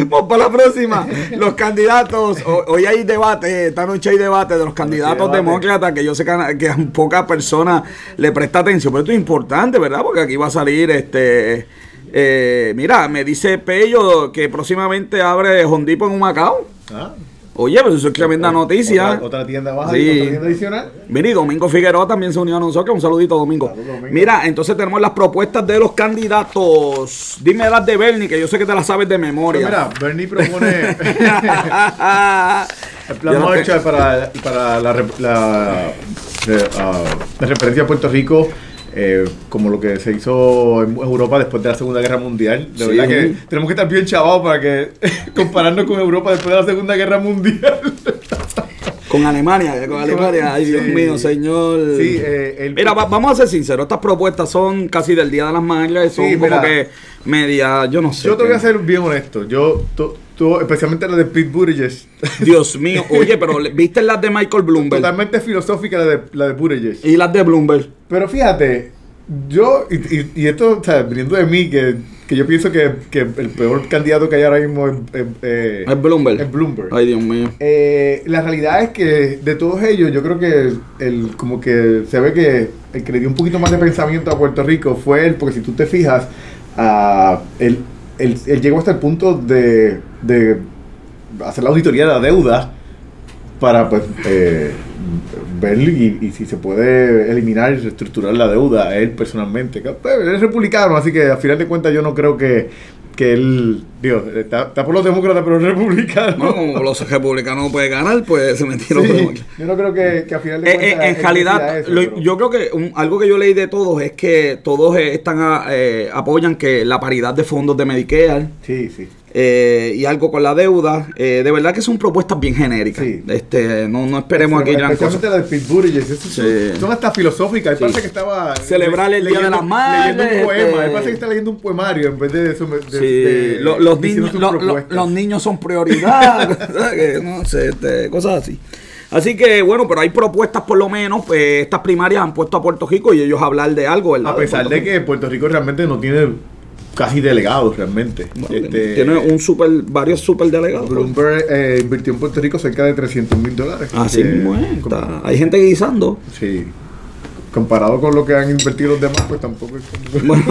Vamos para la próxima. Los candidatos, ho- hoy hay debate, esta noche hay debate de los candidatos demócratas que yo sé que, a- que pocas personas le presta atención, pero esto es importante, ¿verdad? Porque aquí va a salir este... eh, mira, me dice Pello que próximamente abre Hondipo en un Macao. Ah, Oye, pero eso es tremenda noticia. Otra, otra tienda más, Sí. otra tienda adicional. Mira, y Domingo Figueroa también se unió a nosotros. Un saludito, Domingo. Mira, entonces tenemos las propuestas de los candidatos. Dime las de Bernie, que yo sé que te las sabes de Pues memoria. mira, Bernie propone el plan Marshall para, para la, rep- la, ah, la referencia a Puerto Rico. Eh, como lo que se hizo en Europa después de la Segunda Guerra Mundial. De Sí. verdad que tenemos que estar bien chavados para que compararnos con Europa después de la Segunda Guerra Mundial. Con Alemania, con Alemania. Ay, Dios Sí. mío, señor. Sí, eh, el- Mira, va- vamos a ser sinceros. Estas propuestas son casi del Día de las Madres. Son Sí, como mira. que media, yo no sé. Yo te voy a ser bien honesto. Yo, to- to- especialmente la de Pete Buttigieg, Dios mío. Oye, pero le- ¿viste las de Michael Bloomberg? totalmente filosófica la de, la de Buttigieg. Y las de Bloomberg. Pero fíjate, yo, y, y- y esto, o sea, viniendo de mí, que, que yo pienso que, que el peor candidato que hay ahora mismo es, es, eh, Es Bloomberg. es Bloomberg. Ay, Dios mío. Eh, la realidad es que de todos ellos, yo creo que el, como que se ve que el que le dio un poquito más de pensamiento a Puerto Rico fue él, porque si tú te fijas, ah, él, él- él llegó hasta el punto de, de hacer la auditoría de la deuda para pues eh, ver y, y si se puede eliminar y reestructurar la deuda él personalmente. Que, pues, Él es republicano, así que a final de cuentas yo no creo que, que él, digo, está, está por los demócratas, pero republicano. No, como los republicanos no pueden ganar, pues se metieron. Sí, yo no creo que, que a final de Eh, cuentas. eh, en realidad, decida eso, lo- pero- yo creo que un- algo que yo leí de todos es que todos están a- eh, apoyan que la paridad de fondos de Medicare Sí, sí. Eh, y algo con la deuda. eh, de verdad que son propuestas bien genéricas. Sí. Este, no, no esperemos aquí gran cosa. La de Pete Buttigieg, son, Sí. son hasta filosóficas. Él Sí. parece que estaba. Celebrar el Día de leyendo- las Madres, Leyendo un poema. este- Él parece que está leyendo un poemario en vez de eso. los, niños, los niños son prioridad, no sé, este, cosas así. Así que bueno, pero hay propuestas por lo menos. pues, estas primarias han puesto a Puerto Rico y ellos hablar de algo, ¿verdad? A pesar de que Puerto Rico realmente no tiene casi delegados, realmente. Bueno, Este, tiene un super, varios super delegados. Bloomberg eh, invirtió en Puerto Rico cerca de 300 mil dólares. Así Que- mismo es. está- Hay gente guisando. Sí. Comparado con lo que han invertido los demás, pues tampoco es Bueno,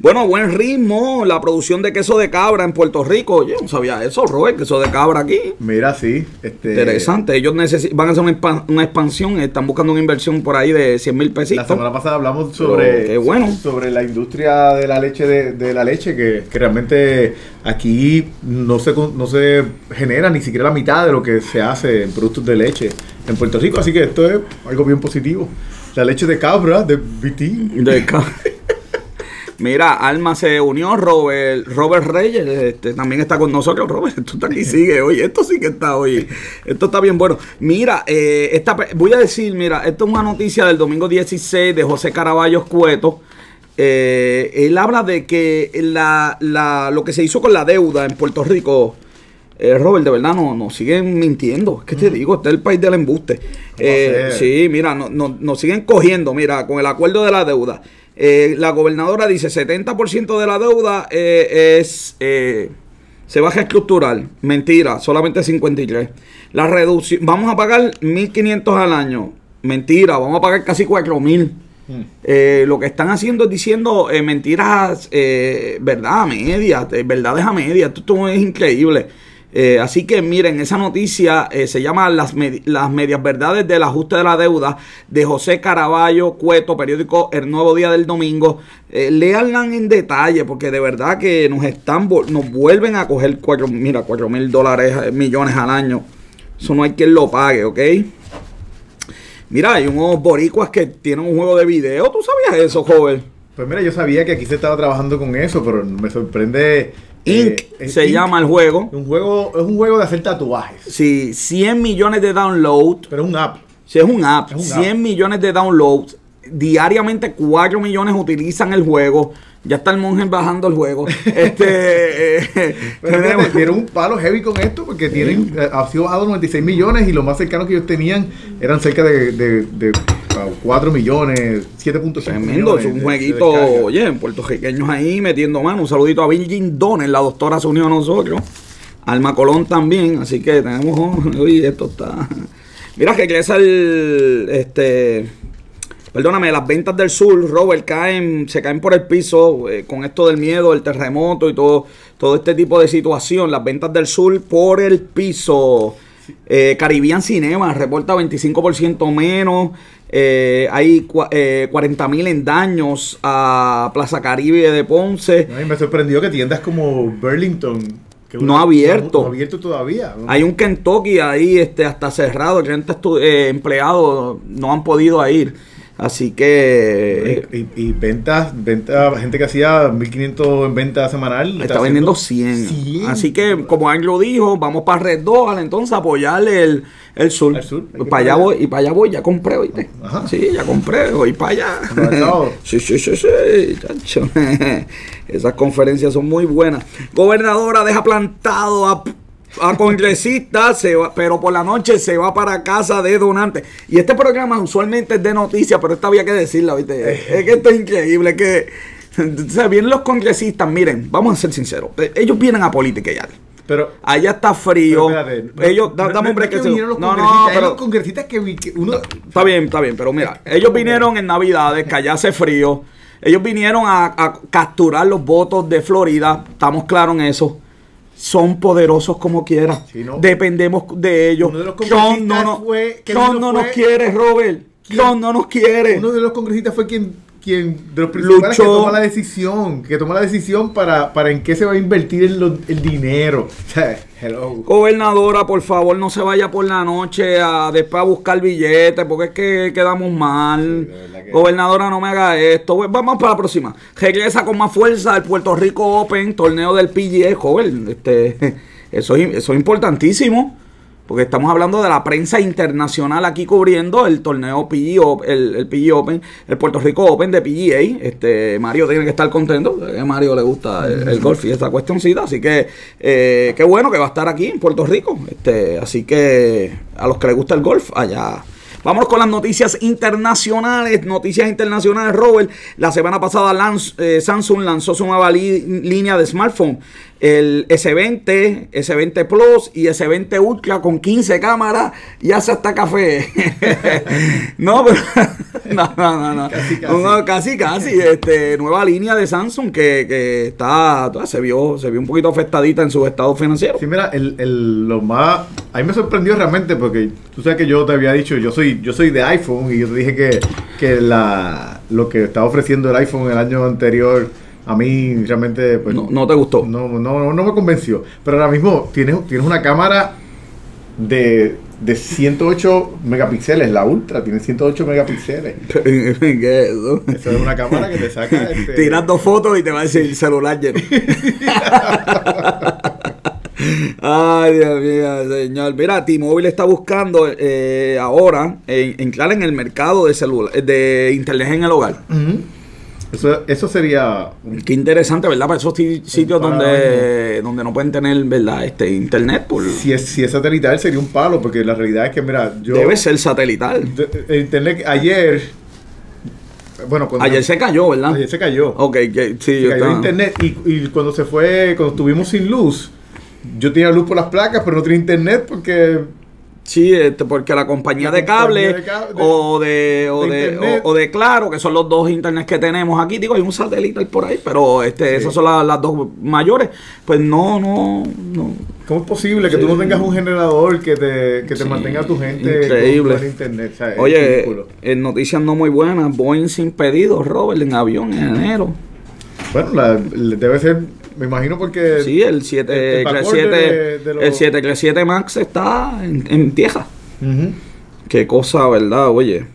bueno, buen ritmo. La producción de queso de cabra en Puerto Rico. Yo no sabía eso, Robert, queso de cabra aquí. Mira, sí. Este, Interesante. Ellos van a hacer una, expan- una expansión. Están buscando una inversión por ahí de 100 mil La pesitos. semana pasada hablamos sobre, bueno. sobre la industria de la leche de, de la leche que, que realmente aquí no se no se genera ni siquiera la mitad de lo que se hace en productos de leche en Puerto Rico, así que esto es algo bien positivo. La leche de cabra de BT. De ca- Mira, Alma se unió, Robert, Robert Reyes este, también está con nosotros. Robert, esto está aquí, sigue hoy. Esto sí que está hoy. Esto está bien bueno. Mira, eh, esta, voy a decir, mira, esto es una noticia del domingo 16 de José Caraballo Cueto, eh, él habla de que la, la- lo que se hizo con la deuda en Puerto Rico, eh, Robert, de verdad, no, nos siguen mintiendo. Es que te digo, este es el país del embuste. Eh, sí, mira, no- no- nos siguen cogiendo, mira, con el acuerdo de la deuda. Eh, la gobernadora dice 70% de la deuda eh, es... eh, se va a reestructurar. Mentira, solamente 53. La reducción, vamos a pagar 1.500 al año. Mentira, vamos a pagar casi 4.000. Eh, lo que están haciendo es diciendo eh, mentiras, eh, verdad a medias, verdades a medias. Esto, esto es increíble. Eh, así que miren, esa noticia eh, se llama las, las medias verdades del ajuste de la deuda de José Caraballo Cueto, periódico El Nuevo Día del Domingo. Eh, léanla en detalle porque de verdad que nos están nos vuelven a coger cuatro, mira, cuatro mil dólares, eh, millones al año. Eso no hay quien lo pague, ¿ok? Mira, hay unos boricuas que tienen un juego de video. ¿Tú sabías eso, joven? Pues mira, yo sabía que aquí se estaba trabajando con eso, pero me sorprende. Inc. eh, se Inc. llama el juego. Un juego, es un juego de hacer tatuajes, Sí, 100 millones de downloads. pero es un app. Si es un app, Es un 100 app. millones de downloads. Diariamente 4 millones utilizan el juego. Ya está el monje bajando el juego. Este, eh, Pero tenemos- dieron un palo heavy con esto porque tienen, eh, ha sido bajado 96 millones y lo más cercano que ellos tenían eran cerca de, de, de, 4 millones, 7.5 Tremendo, millones. es un jueguito, oye, en puertorriqueños ahí metiendo mano. Un saludito a Virgin Donner, la doctora se unió a nosotros. Alma Colón también, así que tenemos, oye, esto está... Mira que crece el, este, perdóname, las ventas del sur, Robert, caen, se caen por el piso eh, con esto del miedo, el terremoto y todo, todo este tipo de situación. Las ventas del sur por el piso. Eh, Caribbean Cinema reporta 25% menos. Eh, hay eh, 40 mil en daños a Plaza Caribe de Ponce. No, y me sorprendió que tiendas como Burlington No ha abierto. No, ha abierto todavía. Hay un Kentucky ahí este, hasta cerrado. 30 estu- eh, empleados no han podido ir. Así que eh, y, y ventas, ventas, gente que hacía 1500 en venta semanal. está vendiendo 100. 100. Así que, como Anglo dijo, vamos para Red 2 entonces apoyarle el, el sur. El sur, para allá voy, y para allá voy, ya compré, ¿oíste? Ajá. Sí, ya compré, voy para allá. Sí, sí, sí, sí, chacho. Esas conferencias son muy buenas. Gobernadora deja plantado a, a congresistas, se va- pero por la noche se va para casa de donantes. Y este programa usualmente es de noticias, pero esta había que decirla, ¿viste? Es que esto es increíble, es que... O sea, vienen los congresistas, miren, vamos a ser sinceros, eh, ellos vienen a politiquear. Pero, Allá está frío. espérate, no- ellos, no- dame un no los No, no, congresistas, eran pero los congresistas que, uno está bien, está bien. Pero mira, ellos vinieron en Navidades, que allá hace frío. Ellos vinieron a, a capturar los votos de Florida. Estamos claros en eso. Son poderosos como quiera. Sí, ¿no? Dependemos de ellos. Uno de los Trump congresistas no, fue- Trump no fue- nos quiere, Robert. Trump no nos quiere. Uno de los congresistas fue quien, quien de los principales que toma la decisión, que toma la decisión para, para en qué se va a invertir el, dinero. Hello. Gobernadora, por favor, no se vaya por la noche a después a buscar billetes, porque es que quedamos mal. que- Gobernadora, no me haga esto. Bueno, Vamos para la próxima. Regresa con más fuerza el Puerto Rico Open, torneo del PGA, joven. Este, eso, es- eso es importantísimo. Porque estamos hablando de la prensa internacional aquí cubriendo el torneo Op- el, el PGA Open, el Puerto Rico Open de PGA. Este, Mario tiene que estar contento. A Mario le gusta el, el golf y esta cuestioncita. Así que eh, qué bueno que va a estar aquí en Puerto Rico. Este, así que a los que les gusta el golf, allá. Vamos con las noticias internacionales. Noticias internacionales, Robert. La semana pasada eh, Samsung lanzó su nueva línea de smartphone. El S20, S20 Plus y S20 Ultra con 15 cámaras y hace hasta café. no, pero. no, no, no. no. Casi, casi. No, casi, casi. Este, nueva línea de Samsung que, que está. Se vio, se vio un poquito afectadita en su estado financiero. Sí, mira, el, el- lo más... A mí me sorprendió realmente porque tú sabes que yo te había dicho, yo soy yo soy de iPhone y yo te dije que, que la, lo que estaba ofreciendo el iPhone el año anterior a mí realmente pues, No, no te gustó. no, no, no, me convenció. Pero ahora mismo tienes, tienes una cámara de, de 108 megapíxeles, la Ultra tiene 108 megapíxeles. ¿Qué es eso? Esa es una cámara que te saca... Este, Tiras dos fotos y te va a decir celular lleno. Ay, Dios mío, señor. Mira, T-Mobile está buscando eh, ahora en- entrar en el mercado de celular, de internet en el hogar. Ujú. Eso, eso sería... Qué interesante, ¿verdad? Para esos ti- sitios para donde, donde no pueden tener, ¿verdad? Este internet. Por, Si es, si es satelital sería un palo, porque la realidad es que, mira, yo... debe ser satelital. el internet ayer... Bueno, cuando... Ayer se cayó, ¿verdad? ayer se cayó. Ok, que, sí, Se yo cayó el internet y, y cuando se fue, cuando estuvimos sin luz, yo tenía luz por las placas, pero no tenía internet porque Sí, este, porque la compañía La de cable compañía de cable- o de o de o, o de Claro, que son los dos internet que tenemos aquí, digo, hay un satélite por ahí, pero este Sí. esas son las, las dos mayores, pues no, no, no. ¿Cómo es posible que tú no tengas un generador que te, que te Sí, mantenga a tu gente increíble. con internet? O sea, es Oye, en noticias no muy buenas, Boeing sin pedido, Robert, en avión en enero. Bueno, la- debe ser, me imagino porque... Sí, el el 737 de- de los- el 737 Max está en, en tierra. Ujú. Qué cosa, ¿verdad? Oye.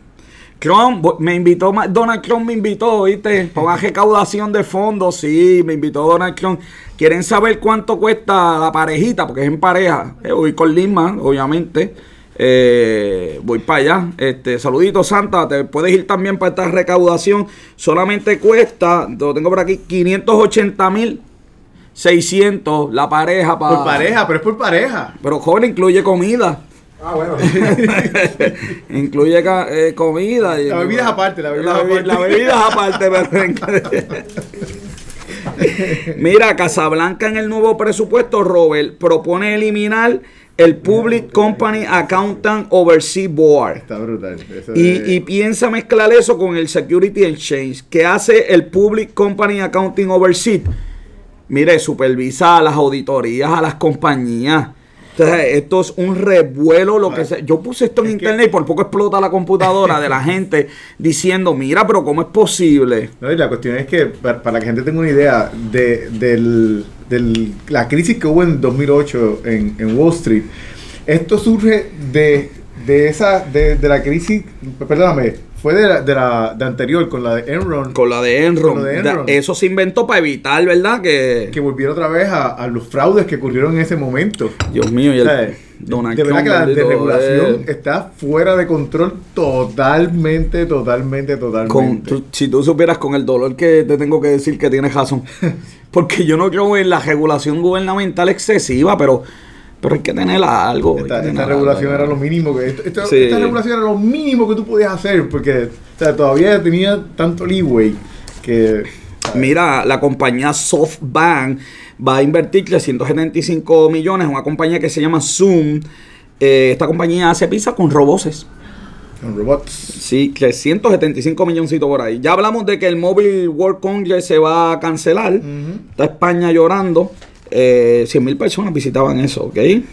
Bo- me invitó, Donald Trump me invitó, ¿viste? Para una recaudación de fondos, sí, me invitó Donald Trump. ¿Quieren saber cuánto cuesta la parejita? Porque es en pareja. Eh, voy con Lima, obviamente. Eh, voy para allá. Este, saludito, Santa. Te puedes ir también para esta recaudación. Solamente cuesta, lo tengo por aquí, 580 mil 600 la pareja para. Por pareja, pero es por pareja. Pero joven incluye comida. Ah, bueno. Incluye eh, comida. y- La bebida es aparte, la bebida bebi- aparte. la bebida es aparte, Mira, Casablanca en el nuevo presupuesto, Robert, propone eliminar el Public Company Accountant Oversee Board. Está brutal. Eso Y, es- y piensa mezclar eso con el Security Exchange. que hace el Public Company Accounting Oversee? Mire, supervisa a las auditorías, a las compañías. Esto es un revuelo lo que se... Yo puse esto en Es que- internet y por poco explota la computadora de la gente diciendo, mira, pero ¿cómo es posible? No, y la cuestión es que, para, para que la gente tenga una idea de del, del- la crisis que hubo en 2008 en, en Wall Street, esto surge de, de esa de, de la crisis, perdóname, fue de la, de la de anterior, con la de Enron, Con la de Enron. Con lo de Da- Enron. Eso se inventó para evitar, ¿verdad? Que... que volvieron otra vez a, a los fraudes que ocurrieron en ese momento. Dios mío, y el Donald de verdad que la desregulación eh, está fuera de control totalmente, totalmente, totalmente. Con, tú- si tú supieras con el dolor que te tengo que decir que tienes razón. Porque yo no creo en la regulación gubernamental excesiva, pero, pero hay que tener algo. Esta, regulación algo. era lo mínimo que Sí. esta regulación era lo mínimo que tú podías hacer porque o sea, todavía tenía tanto leeway que Mira, la compañía SoftBank va a invertir 375 millones en una compañía que se llama Zoom. Eh, esta compañía hace pizza con roboces. con robots Sí, 375 milloncitos por ahí. Ya hablamos de que el Mobile World Congress se va a cancelar. Está España llorando. Eh, 100 mil personas visitaban eso, ¿ok? y,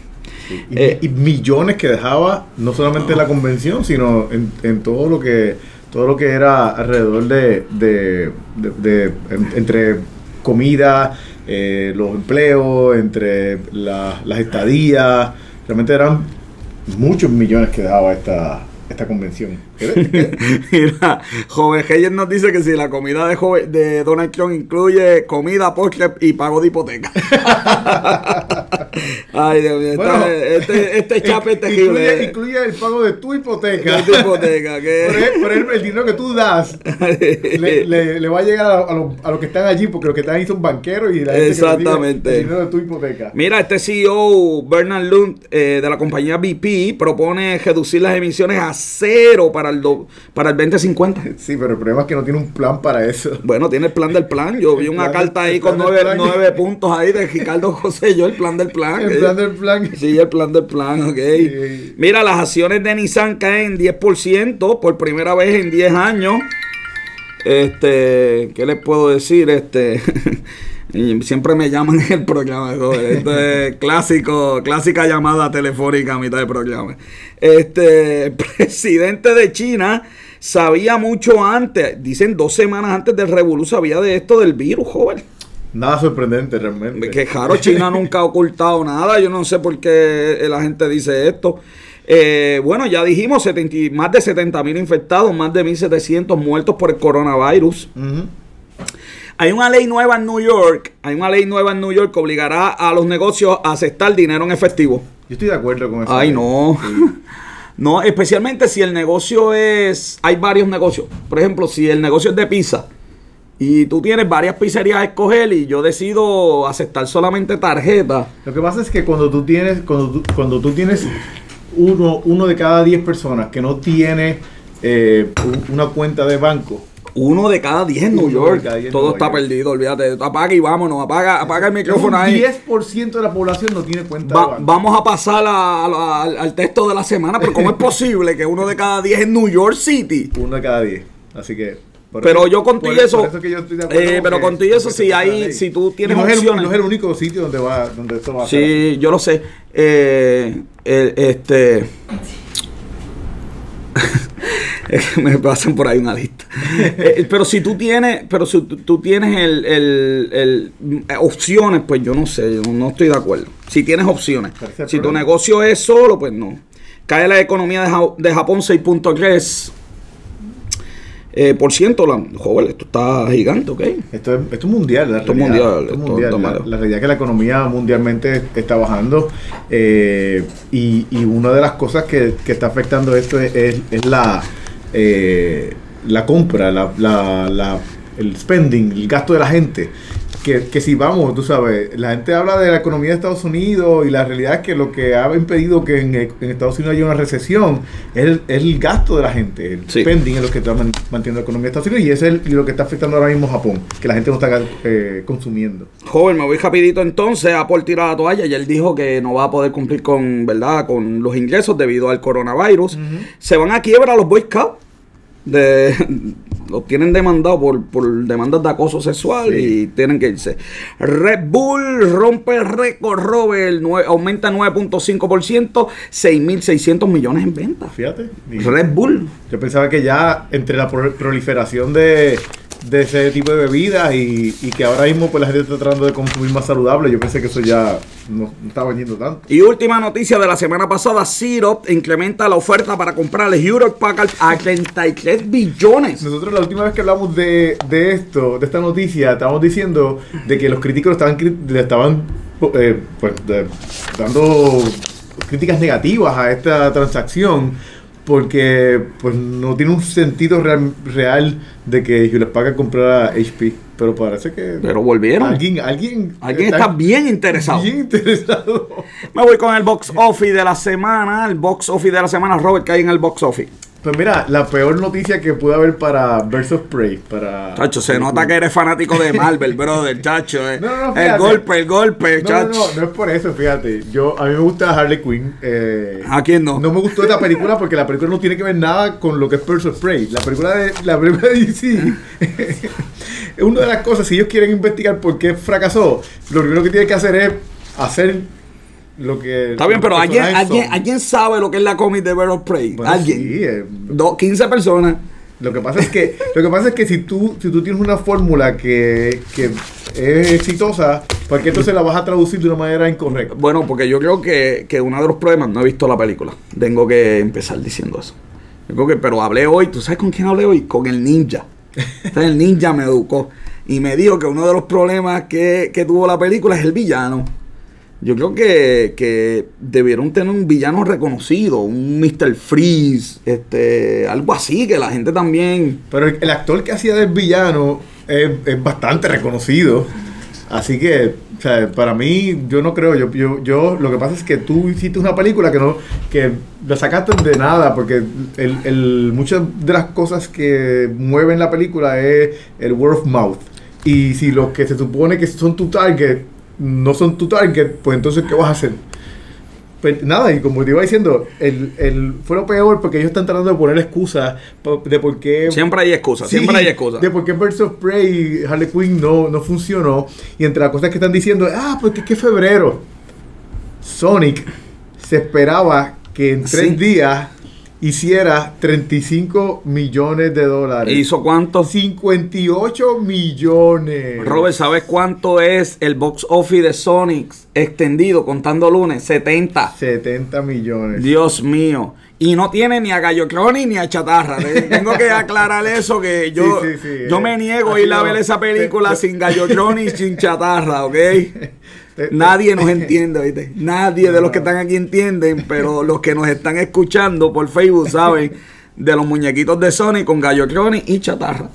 Eh, y millones que dejaba no solamente en la convención sino en, en todo lo que todo lo que era alrededor de, de, de- de- en- entre comida eh, los empleos entre la- las estadías realmente eran muchos millones que daba esta esta convención Mira, Joven nos dice que si la comida de, Joven- de Donald Trump incluye comida, postre y pago de hipoteca. Ay, Dios mío, Bueno, este, este chape es terrible. incluye el pago de tu hipoteca. De tu hipoteca, que- Por, el, dinero que tú das le, le- le va a llegar a, a los, a los que están allí, porque los que están ahí son banqueros y la gente que Exactamente. el dinero de tu hipoteca. Mira, este CEO, Bernard Lund, eh, de la compañía BP, propone reducir las emisiones a cero para el, do- para el 2050. Sí, pero el problema es que no tiene un plan para eso. Bueno, tiene el plan del plan. Yo vi una plan carta ahí con nueve, nueve puntos ahí de Ricardo José. Yo, el plan del plan. El plan del plan. Sí, el plan del plan, ok. Sí. Mira, las acciones de Nissan caen 10% por primera vez en 10 años. Este, ¿qué les puedo decir? Este, siempre me llaman en el programa, joder. Esto es clásico, clásica llamada telefónica a mitad del programa. Este, presidente de China sabía mucho antes, dicen dos semanas antes del revolución, sabía de esto del virus, joven. Nada sorprendente realmente. Que claro, China nunca ha ocultado nada. Yo no sé por qué la gente dice esto. Eh, bueno, ya dijimos 70 y- más de 70 mil infectados, más de 1.700 muertos por el coronavirus. Hay una ley nueva en New York, hay una ley nueva en New York que obligará a los negocios a aceptar dinero en efectivo. Yo estoy de acuerdo con eso. Ay, no. No, especialmente si el negocio es. Hay varios negocios. Por ejemplo, si el negocio es de pizza Y tú tienes varias pizzerías a escoger y yo decido aceptar solamente tarjeta. Lo que pasa es que cuando tú tienes, cuando tú, cuando tú tienes uno, uno de cada 10 personas que no tiene eh, una cuenta de banco, Uno de cada 10 en New York. diez Todo Nueva está York. perdido, olvídate. Apaga y vámonos. Apaga, apaga el un micrófono ahí. 10% de la población no tiene cuenta Va- de banco. vamos a pasar a- a- al, al texto de la semana, pero ¿cómo es posible que uno de cada 10 en New York City? Uno de cada 10. Así que. Por Pero yo contigo eso- por eso que yo estoy de acuerdo eh, pero contigo eso, si hay- si tú tienes no es el- opciones. no es el único sitio donde va donde esto va a ser Sí, yo lo sé. Eh, el- este. Me pasan por ahí una lista. Eh, pero si tú tienes, pero si tú, tienes el, el- el- eh, opciones, pues yo no sé, yo no estoy de acuerdo. Si tienes opciones. Si tu negocio es solo, pues no. Cae la economía de, Ja- de Japón 6.3 eh, por ciento. La, joven, esto está gigante, ¿ok? Esto es, esto es mundial, la Esto es realidad, mundial, esto es mundial. la realidad es que la economía mundialmente está bajando eh, y, y una de las cosas que, que está afectando esto es, es- es la, eh, la compra, la, la- la- el spending, el gasto de la gente. Que, que si vamos, tú sabes, la gente habla de la economía de Estados Unidos y la realidad es que lo que ha impedido que en, en Estados Unidos haya una recesión es el, es el gasto de la gente, el Sí. spending es lo que está man- manteniendo la economía de Estados Unidos y es el, y lo que está afectando ahora mismo Japón, que la gente no está eh, consumiendo. Joven, me voy rapidito entonces. Apple tira la toalla y él dijo que no va a poder cumplir con, ¿verdad? Con los ingresos debido al coronavirus. Se van a quiebra los Boy Scouts. De, los tienen demandado por, por demandas de acoso sexual Sí. y tienen que irse. Red Bull rompe el récord, Robert, aumenta 9.5%, 6.600 millones en ventas. Fíjate. Red Bull. yo pensaba que ya entre la pro- proliferación de, de ese tipo de bebidas y, y que ahora mismo pues la gente está tratando de consumir más saludable, yo pensé que eso ya no, no estaba vendiendo tanto. Y última noticia de la semana pasada, Syrup incrementa la oferta para comprar el Hewlett Packard a 33 billones. Nosotros la última vez que hablamos de, de esto, de esta noticia, estábamos diciendo de que los críticos estaban, le estaban eh, pues, de- dando críticas negativas a esta transacción porque pues no tiene un sentido real, real de que Hewlett Packard comprara HP. Pero parece que Pero volvieron. alguien, alguien, Alguien está bien interesado. Bien interesado. Me voy con el box office de la semana. El box office de la semana, Robert, que hay en el box office. Pues mira, la peor noticia que pude haber para of Prey, para... Chacho, se nota que eres fanático de Marvel, brother, chacho. eh. No, no, no, el golpe, el golpe, No, no, chacho. no, no es por eso, fíjate. Yo, a mí me gusta Harley Quinn. eh, ¿A quién no? No me gustó esta película porque la película no tiene que ver nada con lo que es of Prey. La película de, la película de DC. una de las cosas, si ellos quieren investigar por qué fracasó, lo primero que tienen que hacer es hacer lo que. Está bien, pero ¿alguien, alguien, alguien sabe lo que es la cómic de Bird of Prey. Bueno, alguien. sí, eh, Do- 15 personas. Lo que pasa es que, lo que pasa es que si tú, si tú tienes una fórmula que, que es exitosa, ¿por qué entonces la vas a traducir de una manera incorrecta? Bueno, porque yo creo que, que uno de los problemas, no he visto la película. Tengo que empezar diciendo eso. Yo creo que, pero hablé hoy, ¿tú sabes con quién hablé hoy? Con el ninja. Entonces el ninja me educó y me dijo que uno de los problemas que, que tuvo la película es el villano. Yo creo que, que debieron tener un villano reconocido, un Mr. Freeze, este, algo así, que la gente también... Pero el, actor que hacía del villano es, es bastante reconocido. Así que, o sea, para mí, yo no creo, yo, yo, yo, lo que pasa es que tú hiciste una película que no, que la sacaste de nada, porque el, el, muchas de las cosas que mueven la película es el word of mouth. Y si los que se supone que son tu target no son tu target, pues entonces, ¿qué vas a hacer? Pues nada, y como te iba diciendo, el, el, fue lo peor porque ellos están tratando de poner excusas de por qué Siempre hay excusas, Sí, siempre hay excusas. De por qué Birds of Prey y Harley Quinn no, no funcionó. Y entre las cosas que están diciendo, ah, porque es que febrero. Sonic se esperaba que en tres Sí. días hiciera 35 millones de dólares. ¿Hizo cuánto? 58 millones. Robert, ¿sabes cuánto es el box office de Sonic extendido contando lunes? 70. 70 millones. Dios mío. Y no tiene ni a Gallo Crony ni a Chatarra. Te- Tengo que aclarar eso que yo, Sí, sí, sí. yo me niego a ir a ver esa película sin Gallo Crony y sin Chatarra, ¿ok? Te- Nadie nos entiende, ¿viste? Nadie de los que están aquí entienden, pero los que nos están escuchando por Facebook saben de los muñequitos de Sony con Gallo Crony y Chatarra.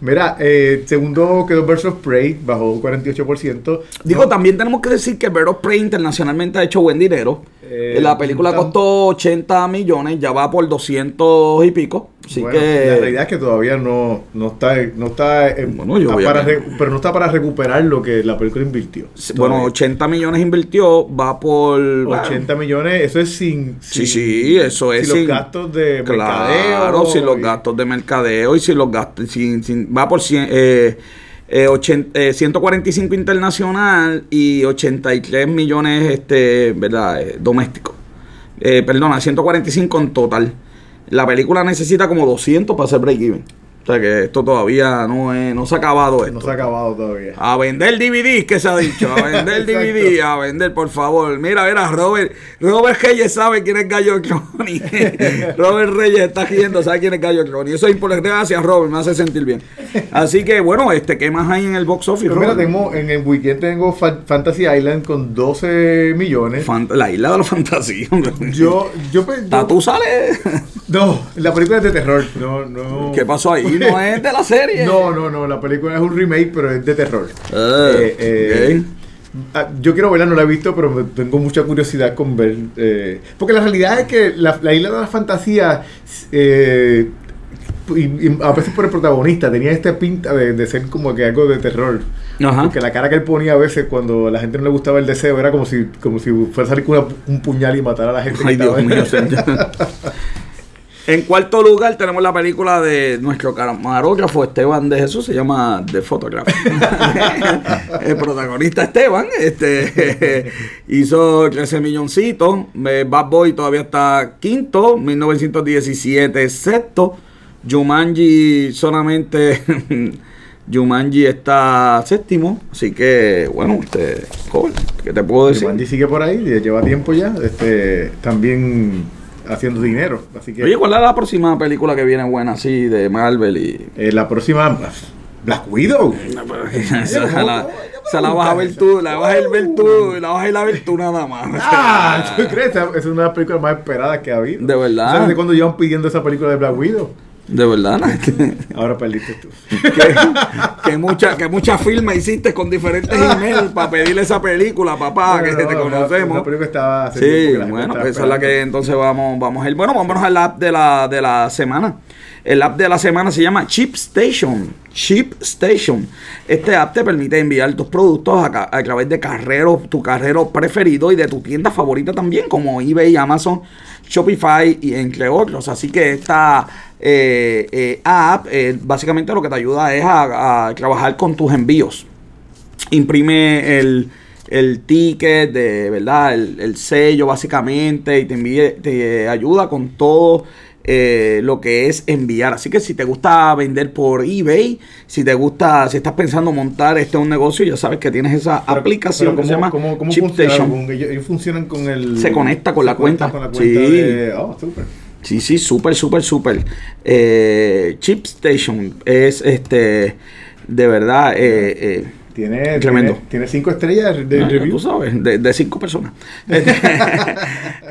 Mira, eh, segundo quedó Birds of Prey, bajó 48%. Digo, No, también tenemos que decir que Bird of Prey internacionalmente ha hecho buen dinero. Eh, la película costó 80 millones, ya va por 200 y pico. Así bueno, que. La realidad es que todavía no, no está, no está, en- Bueno, yo para pero no está para recuperar lo que la película invirtió. Sí, Bueno, Todavía. 80 millones invirtió, va por... 80 millones, eso es sin, Sí, sin- sí, eso es sin los sin- gastos de Claro, mercadeo. sin los gastos de mercadeo y sin los gastos... sin- sin- va por 100, eh, eh, 80, eh, 145 internacional y 83 millones este, ¿verdad? Eh, domésticos. Eh, perdona, 145 en total. La película necesita como 200 para hacer break-even. O sea que esto todavía no, es- no se ha acabado esto. No se ha acabado todavía. A vender DVDs, que se ha dicho. A vender. DVD, a vender, por favor. Mira, mira, Robert. Robert Reyes sabe quién es Gallo Crony. Robert Reyes está riendo, sabe quién es Gallo Crony. Eso es importante. Gracias, Robert, me hace sentir bien. Así que, bueno, este, ¿qué más hay en el box office, Pero mira, Robert? tengo, en el weekend tengo Fa- Fantasy Island con 12 millones. Fan- la isla de la fantasía. hombre. Yo, yo, yo- Tatu sale. no, la película es de terror. No, no. ¿Qué pasó ahí? No es de la serie. No, no, no, la película es un remake, pero es de terror. Ah, Eh, eh, ah, yo quiero verla, no la he visto, pero tengo mucha curiosidad con ver. eh, porque la realidad es que la, la isla de la fantasía, eh, y, y a veces por el protagonista, tenía esta pinta de, de ser como que algo de terror. Ajá. Porque la cara que él ponía a veces cuando a la gente no le gustaba el deseo era como si, como si fuera a salir con una- un puñal y matar a la gente. que Ay, Dios estaba en- mío. En cuarto lugar tenemos la película de nuestro camarógrafo Esteban de Jesús, se llama The Photograph. El protagonista Esteban este, hizo 13 milloncitos. Eh, Bad Boy todavía está quinto, 1917 sexto. Jumanji solamente Jumanji está séptimo. Así que, bueno, este, joven, ¿qué te puedo decir? Jumanji sigue por ahí, lleva tiempo ya, este, también haciendo dinero. Así que Oye, ¿cuál es la próxima película que viene buena así de Marvel y eh, la próxima, Black Widow. esa la, vas a ver tú, la vas a ver tú, la vas a ir a ver tú nada más. Ah, ¿tú crees? Esa Es una de las películas más esperadas que ha habido. De verdad. ¿Sabes de cuándo llevan pidiendo esa película de Black Widow? De verdad, Ahora perdiste tú. que mucha, que mucha firma hiciste con diferentes emails para pedirle esa película, papá, que No, te no, conocemos. Película estaba hace Sí, que la bueno, esa es la que entonces vamos, vamos a ir. Bueno, vámonos al app de la, de la semana. El app de la semana se llama Chip Station. Chip Station. Este app te permite enviar tus productos a, a través de carreros, tu carrero preferido y de tu tienda favorita también, como eBay, Amazon, Shopify y entre otros. Así que esta eh, eh, app eh, básicamente lo que te ayuda es a, trabajar con tus envíos imprime el, el ticket de verdad el, el sello básicamente y te envíe, te ayuda con todo eh, lo que es enviar así que si te gusta vender por ebay si te gusta si estás pensando montar este un negocio ya sabes que tienes esa Pero- aplicación que se llama ¿cómo, cómo funciona? Ellos, funcionan con el... Se conecta con la cuenta. Con la cuenta Sí. de... Oh, súper. Sí, sí, súper, súper, súper. Eh, Chip Station es este de verdad eh, eh, Tiene, Tremendo. tiene, tiene cinco estrellas de Ah, review. Tú sabes, de, de cinco personas. Este,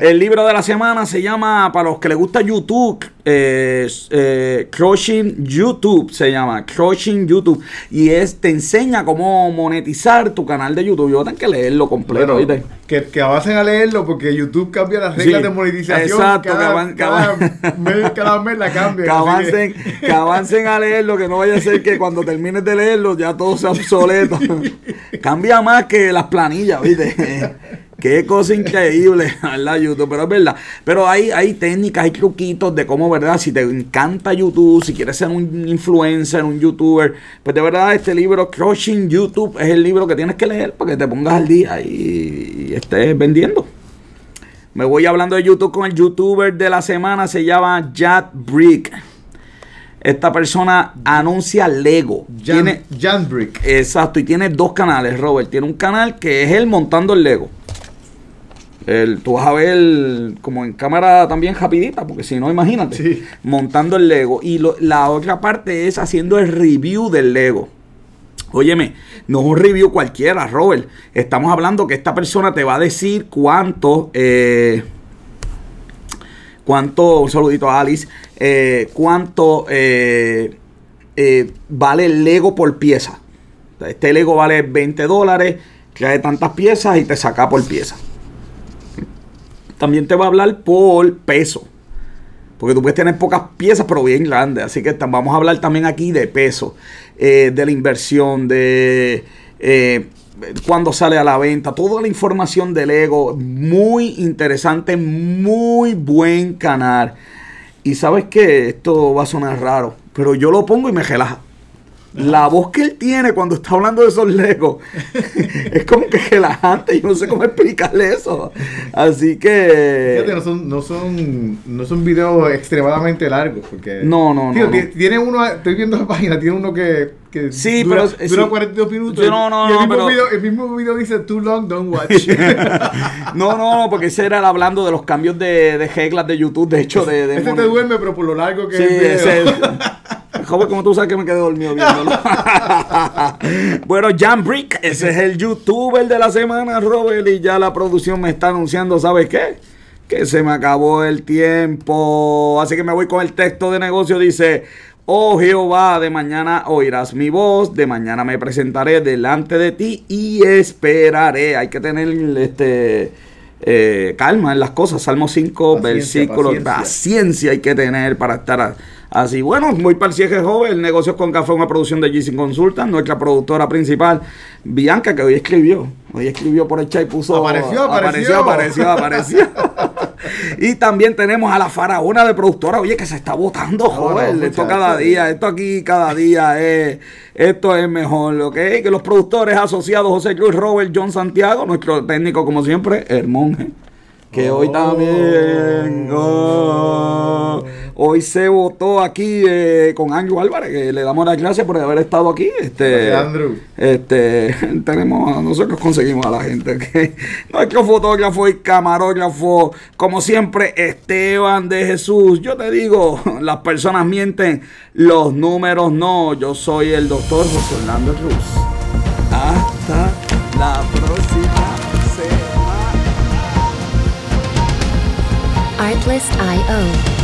el libro de la semana se llama, para los que les gusta YouTube, eh, eh, Crushing YouTube se llama, Crushing YouTube. Y es, te enseña cómo monetizar tu canal de YouTube. Yo tengo que leerlo completo, Bueno, ¿viste? Que, que avancen a leerlo porque YouTube cambia las reglas Sí, de monetización. exacto, cada, que avan- cada, mes, cada mes la cambia. Que avancen, que avancen a leerlo, que no vaya a ser que cuando termines de leerlo ya todo sea obsoleto. Cambia más que las planillas, ¿viste? Qué cosa increíble, ¿verdad? YouTube, pero es verdad. Pero hay, hay técnicas, hay truquitos de cómo, ¿verdad? Si te encanta YouTube, si quieres ser un influencer, un youtuber, pues de verdad este libro, Crushing YouTube, es el libro que tienes que leer para que te pongas al día y, y estés vendiendo. Me voy hablando de YouTube con el youtuber de la semana, se llama Jad Brick. Esta persona anuncia Lego. Jan, Tiene, Jan Brick. exacto, y tiene dos canales, Robert. Tiene un canal que es él montando el Lego. El, tú vas a ver como en cámara también rapidita, porque si no, imagínate. Sí. Montando el Lego. Y lo- la otra parte es haciendo el review del Lego. Óyeme, no es un review cualquiera, Robert. Estamos hablando que esta persona te va a decir cuánto, eh, cuánto, un saludito a Alice, eh, cuánto eh, eh, vale el Lego por pieza. Este Lego vale 20 dólares, trae tantas piezas y te saca por pieza. También te va a hablar por peso. Porque tú puedes tener pocas piezas, pero bien grandes. Así que vamos a hablar también aquí de peso, eh, de la inversión, de eh, cuándo sale a la venta, toda la información del Lego. Muy interesante, muy buen canal. Y sabes que esto va a sonar raro, pero yo lo pongo y me relaja. La voz que él tiene cuando está hablando de esos Legos es como que relajante. Yo no sé cómo explicarle eso. Así que. Fíjate, no son, no son, no son videos extremadamente largos, porque... No, no, Tío, no, ti- no. Tiene uno, estoy viendo la página, tiene uno que, que Sí, dura, pero- dura sí. 42 minutos. Yo no, no, y el, mismo pero- video, el mismo video dice, too long, don't watch. No, no, no, porque ese era el hablando de los cambios de, de reglas de YouTube. De hecho, de. de Este te duerme, pero por lo largo que Sí, es el video. ese. Joven, como tú sabes que me quedé dormido viéndolo. bueno, Jan Brick, ese es el youtuber de la semana, Robert, y ya la producción me está anunciando, ¿sabes qué? Que se me acabó el tiempo. Así que me voy con el texto de negocio. Dice, oh Jehová, de mañana oirás mi voz, de mañana me presentaré delante de ti y esperaré. Hay que tener este... eh, calma en las cosas. Salmo 5, Paciencia, versículo. paciencia. Paciencia hay que tener para estar así. Bueno, voy para el cierre joven. Negocios con Café, una producción de GC Consultant. Nuestra productora principal, Bianca, que hoy escribió. Hoy escribió por el chat y puso. Apareció, apareció, apareció. apareció. apareció. y también tenemos a la faraona de productora. Oye, que se está votando, joven. no, esto muchacho. cada día, esto aquí cada día es. Esto es mejor, ¿ok? Que los productores asociados José Cruz, Robert, John Santiago, nuestro técnico, como siempre, el monje. Que hoy Oh. también. oh, hoy se votó aquí eh, con Andrew Álvarez, que le damos las gracias por haber estado aquí. Este, Gracias, Andrew. Este, tenemos, nosotros conseguimos a la gente, ¿ok? Nuestro fotógrafo y camarógrafo, como siempre, Esteban de Jesús. Yo te digo, las personas mienten, los números no. Yo soy el doctor José Orlando Cruz. Hasta la próxima semana. Artlist.io.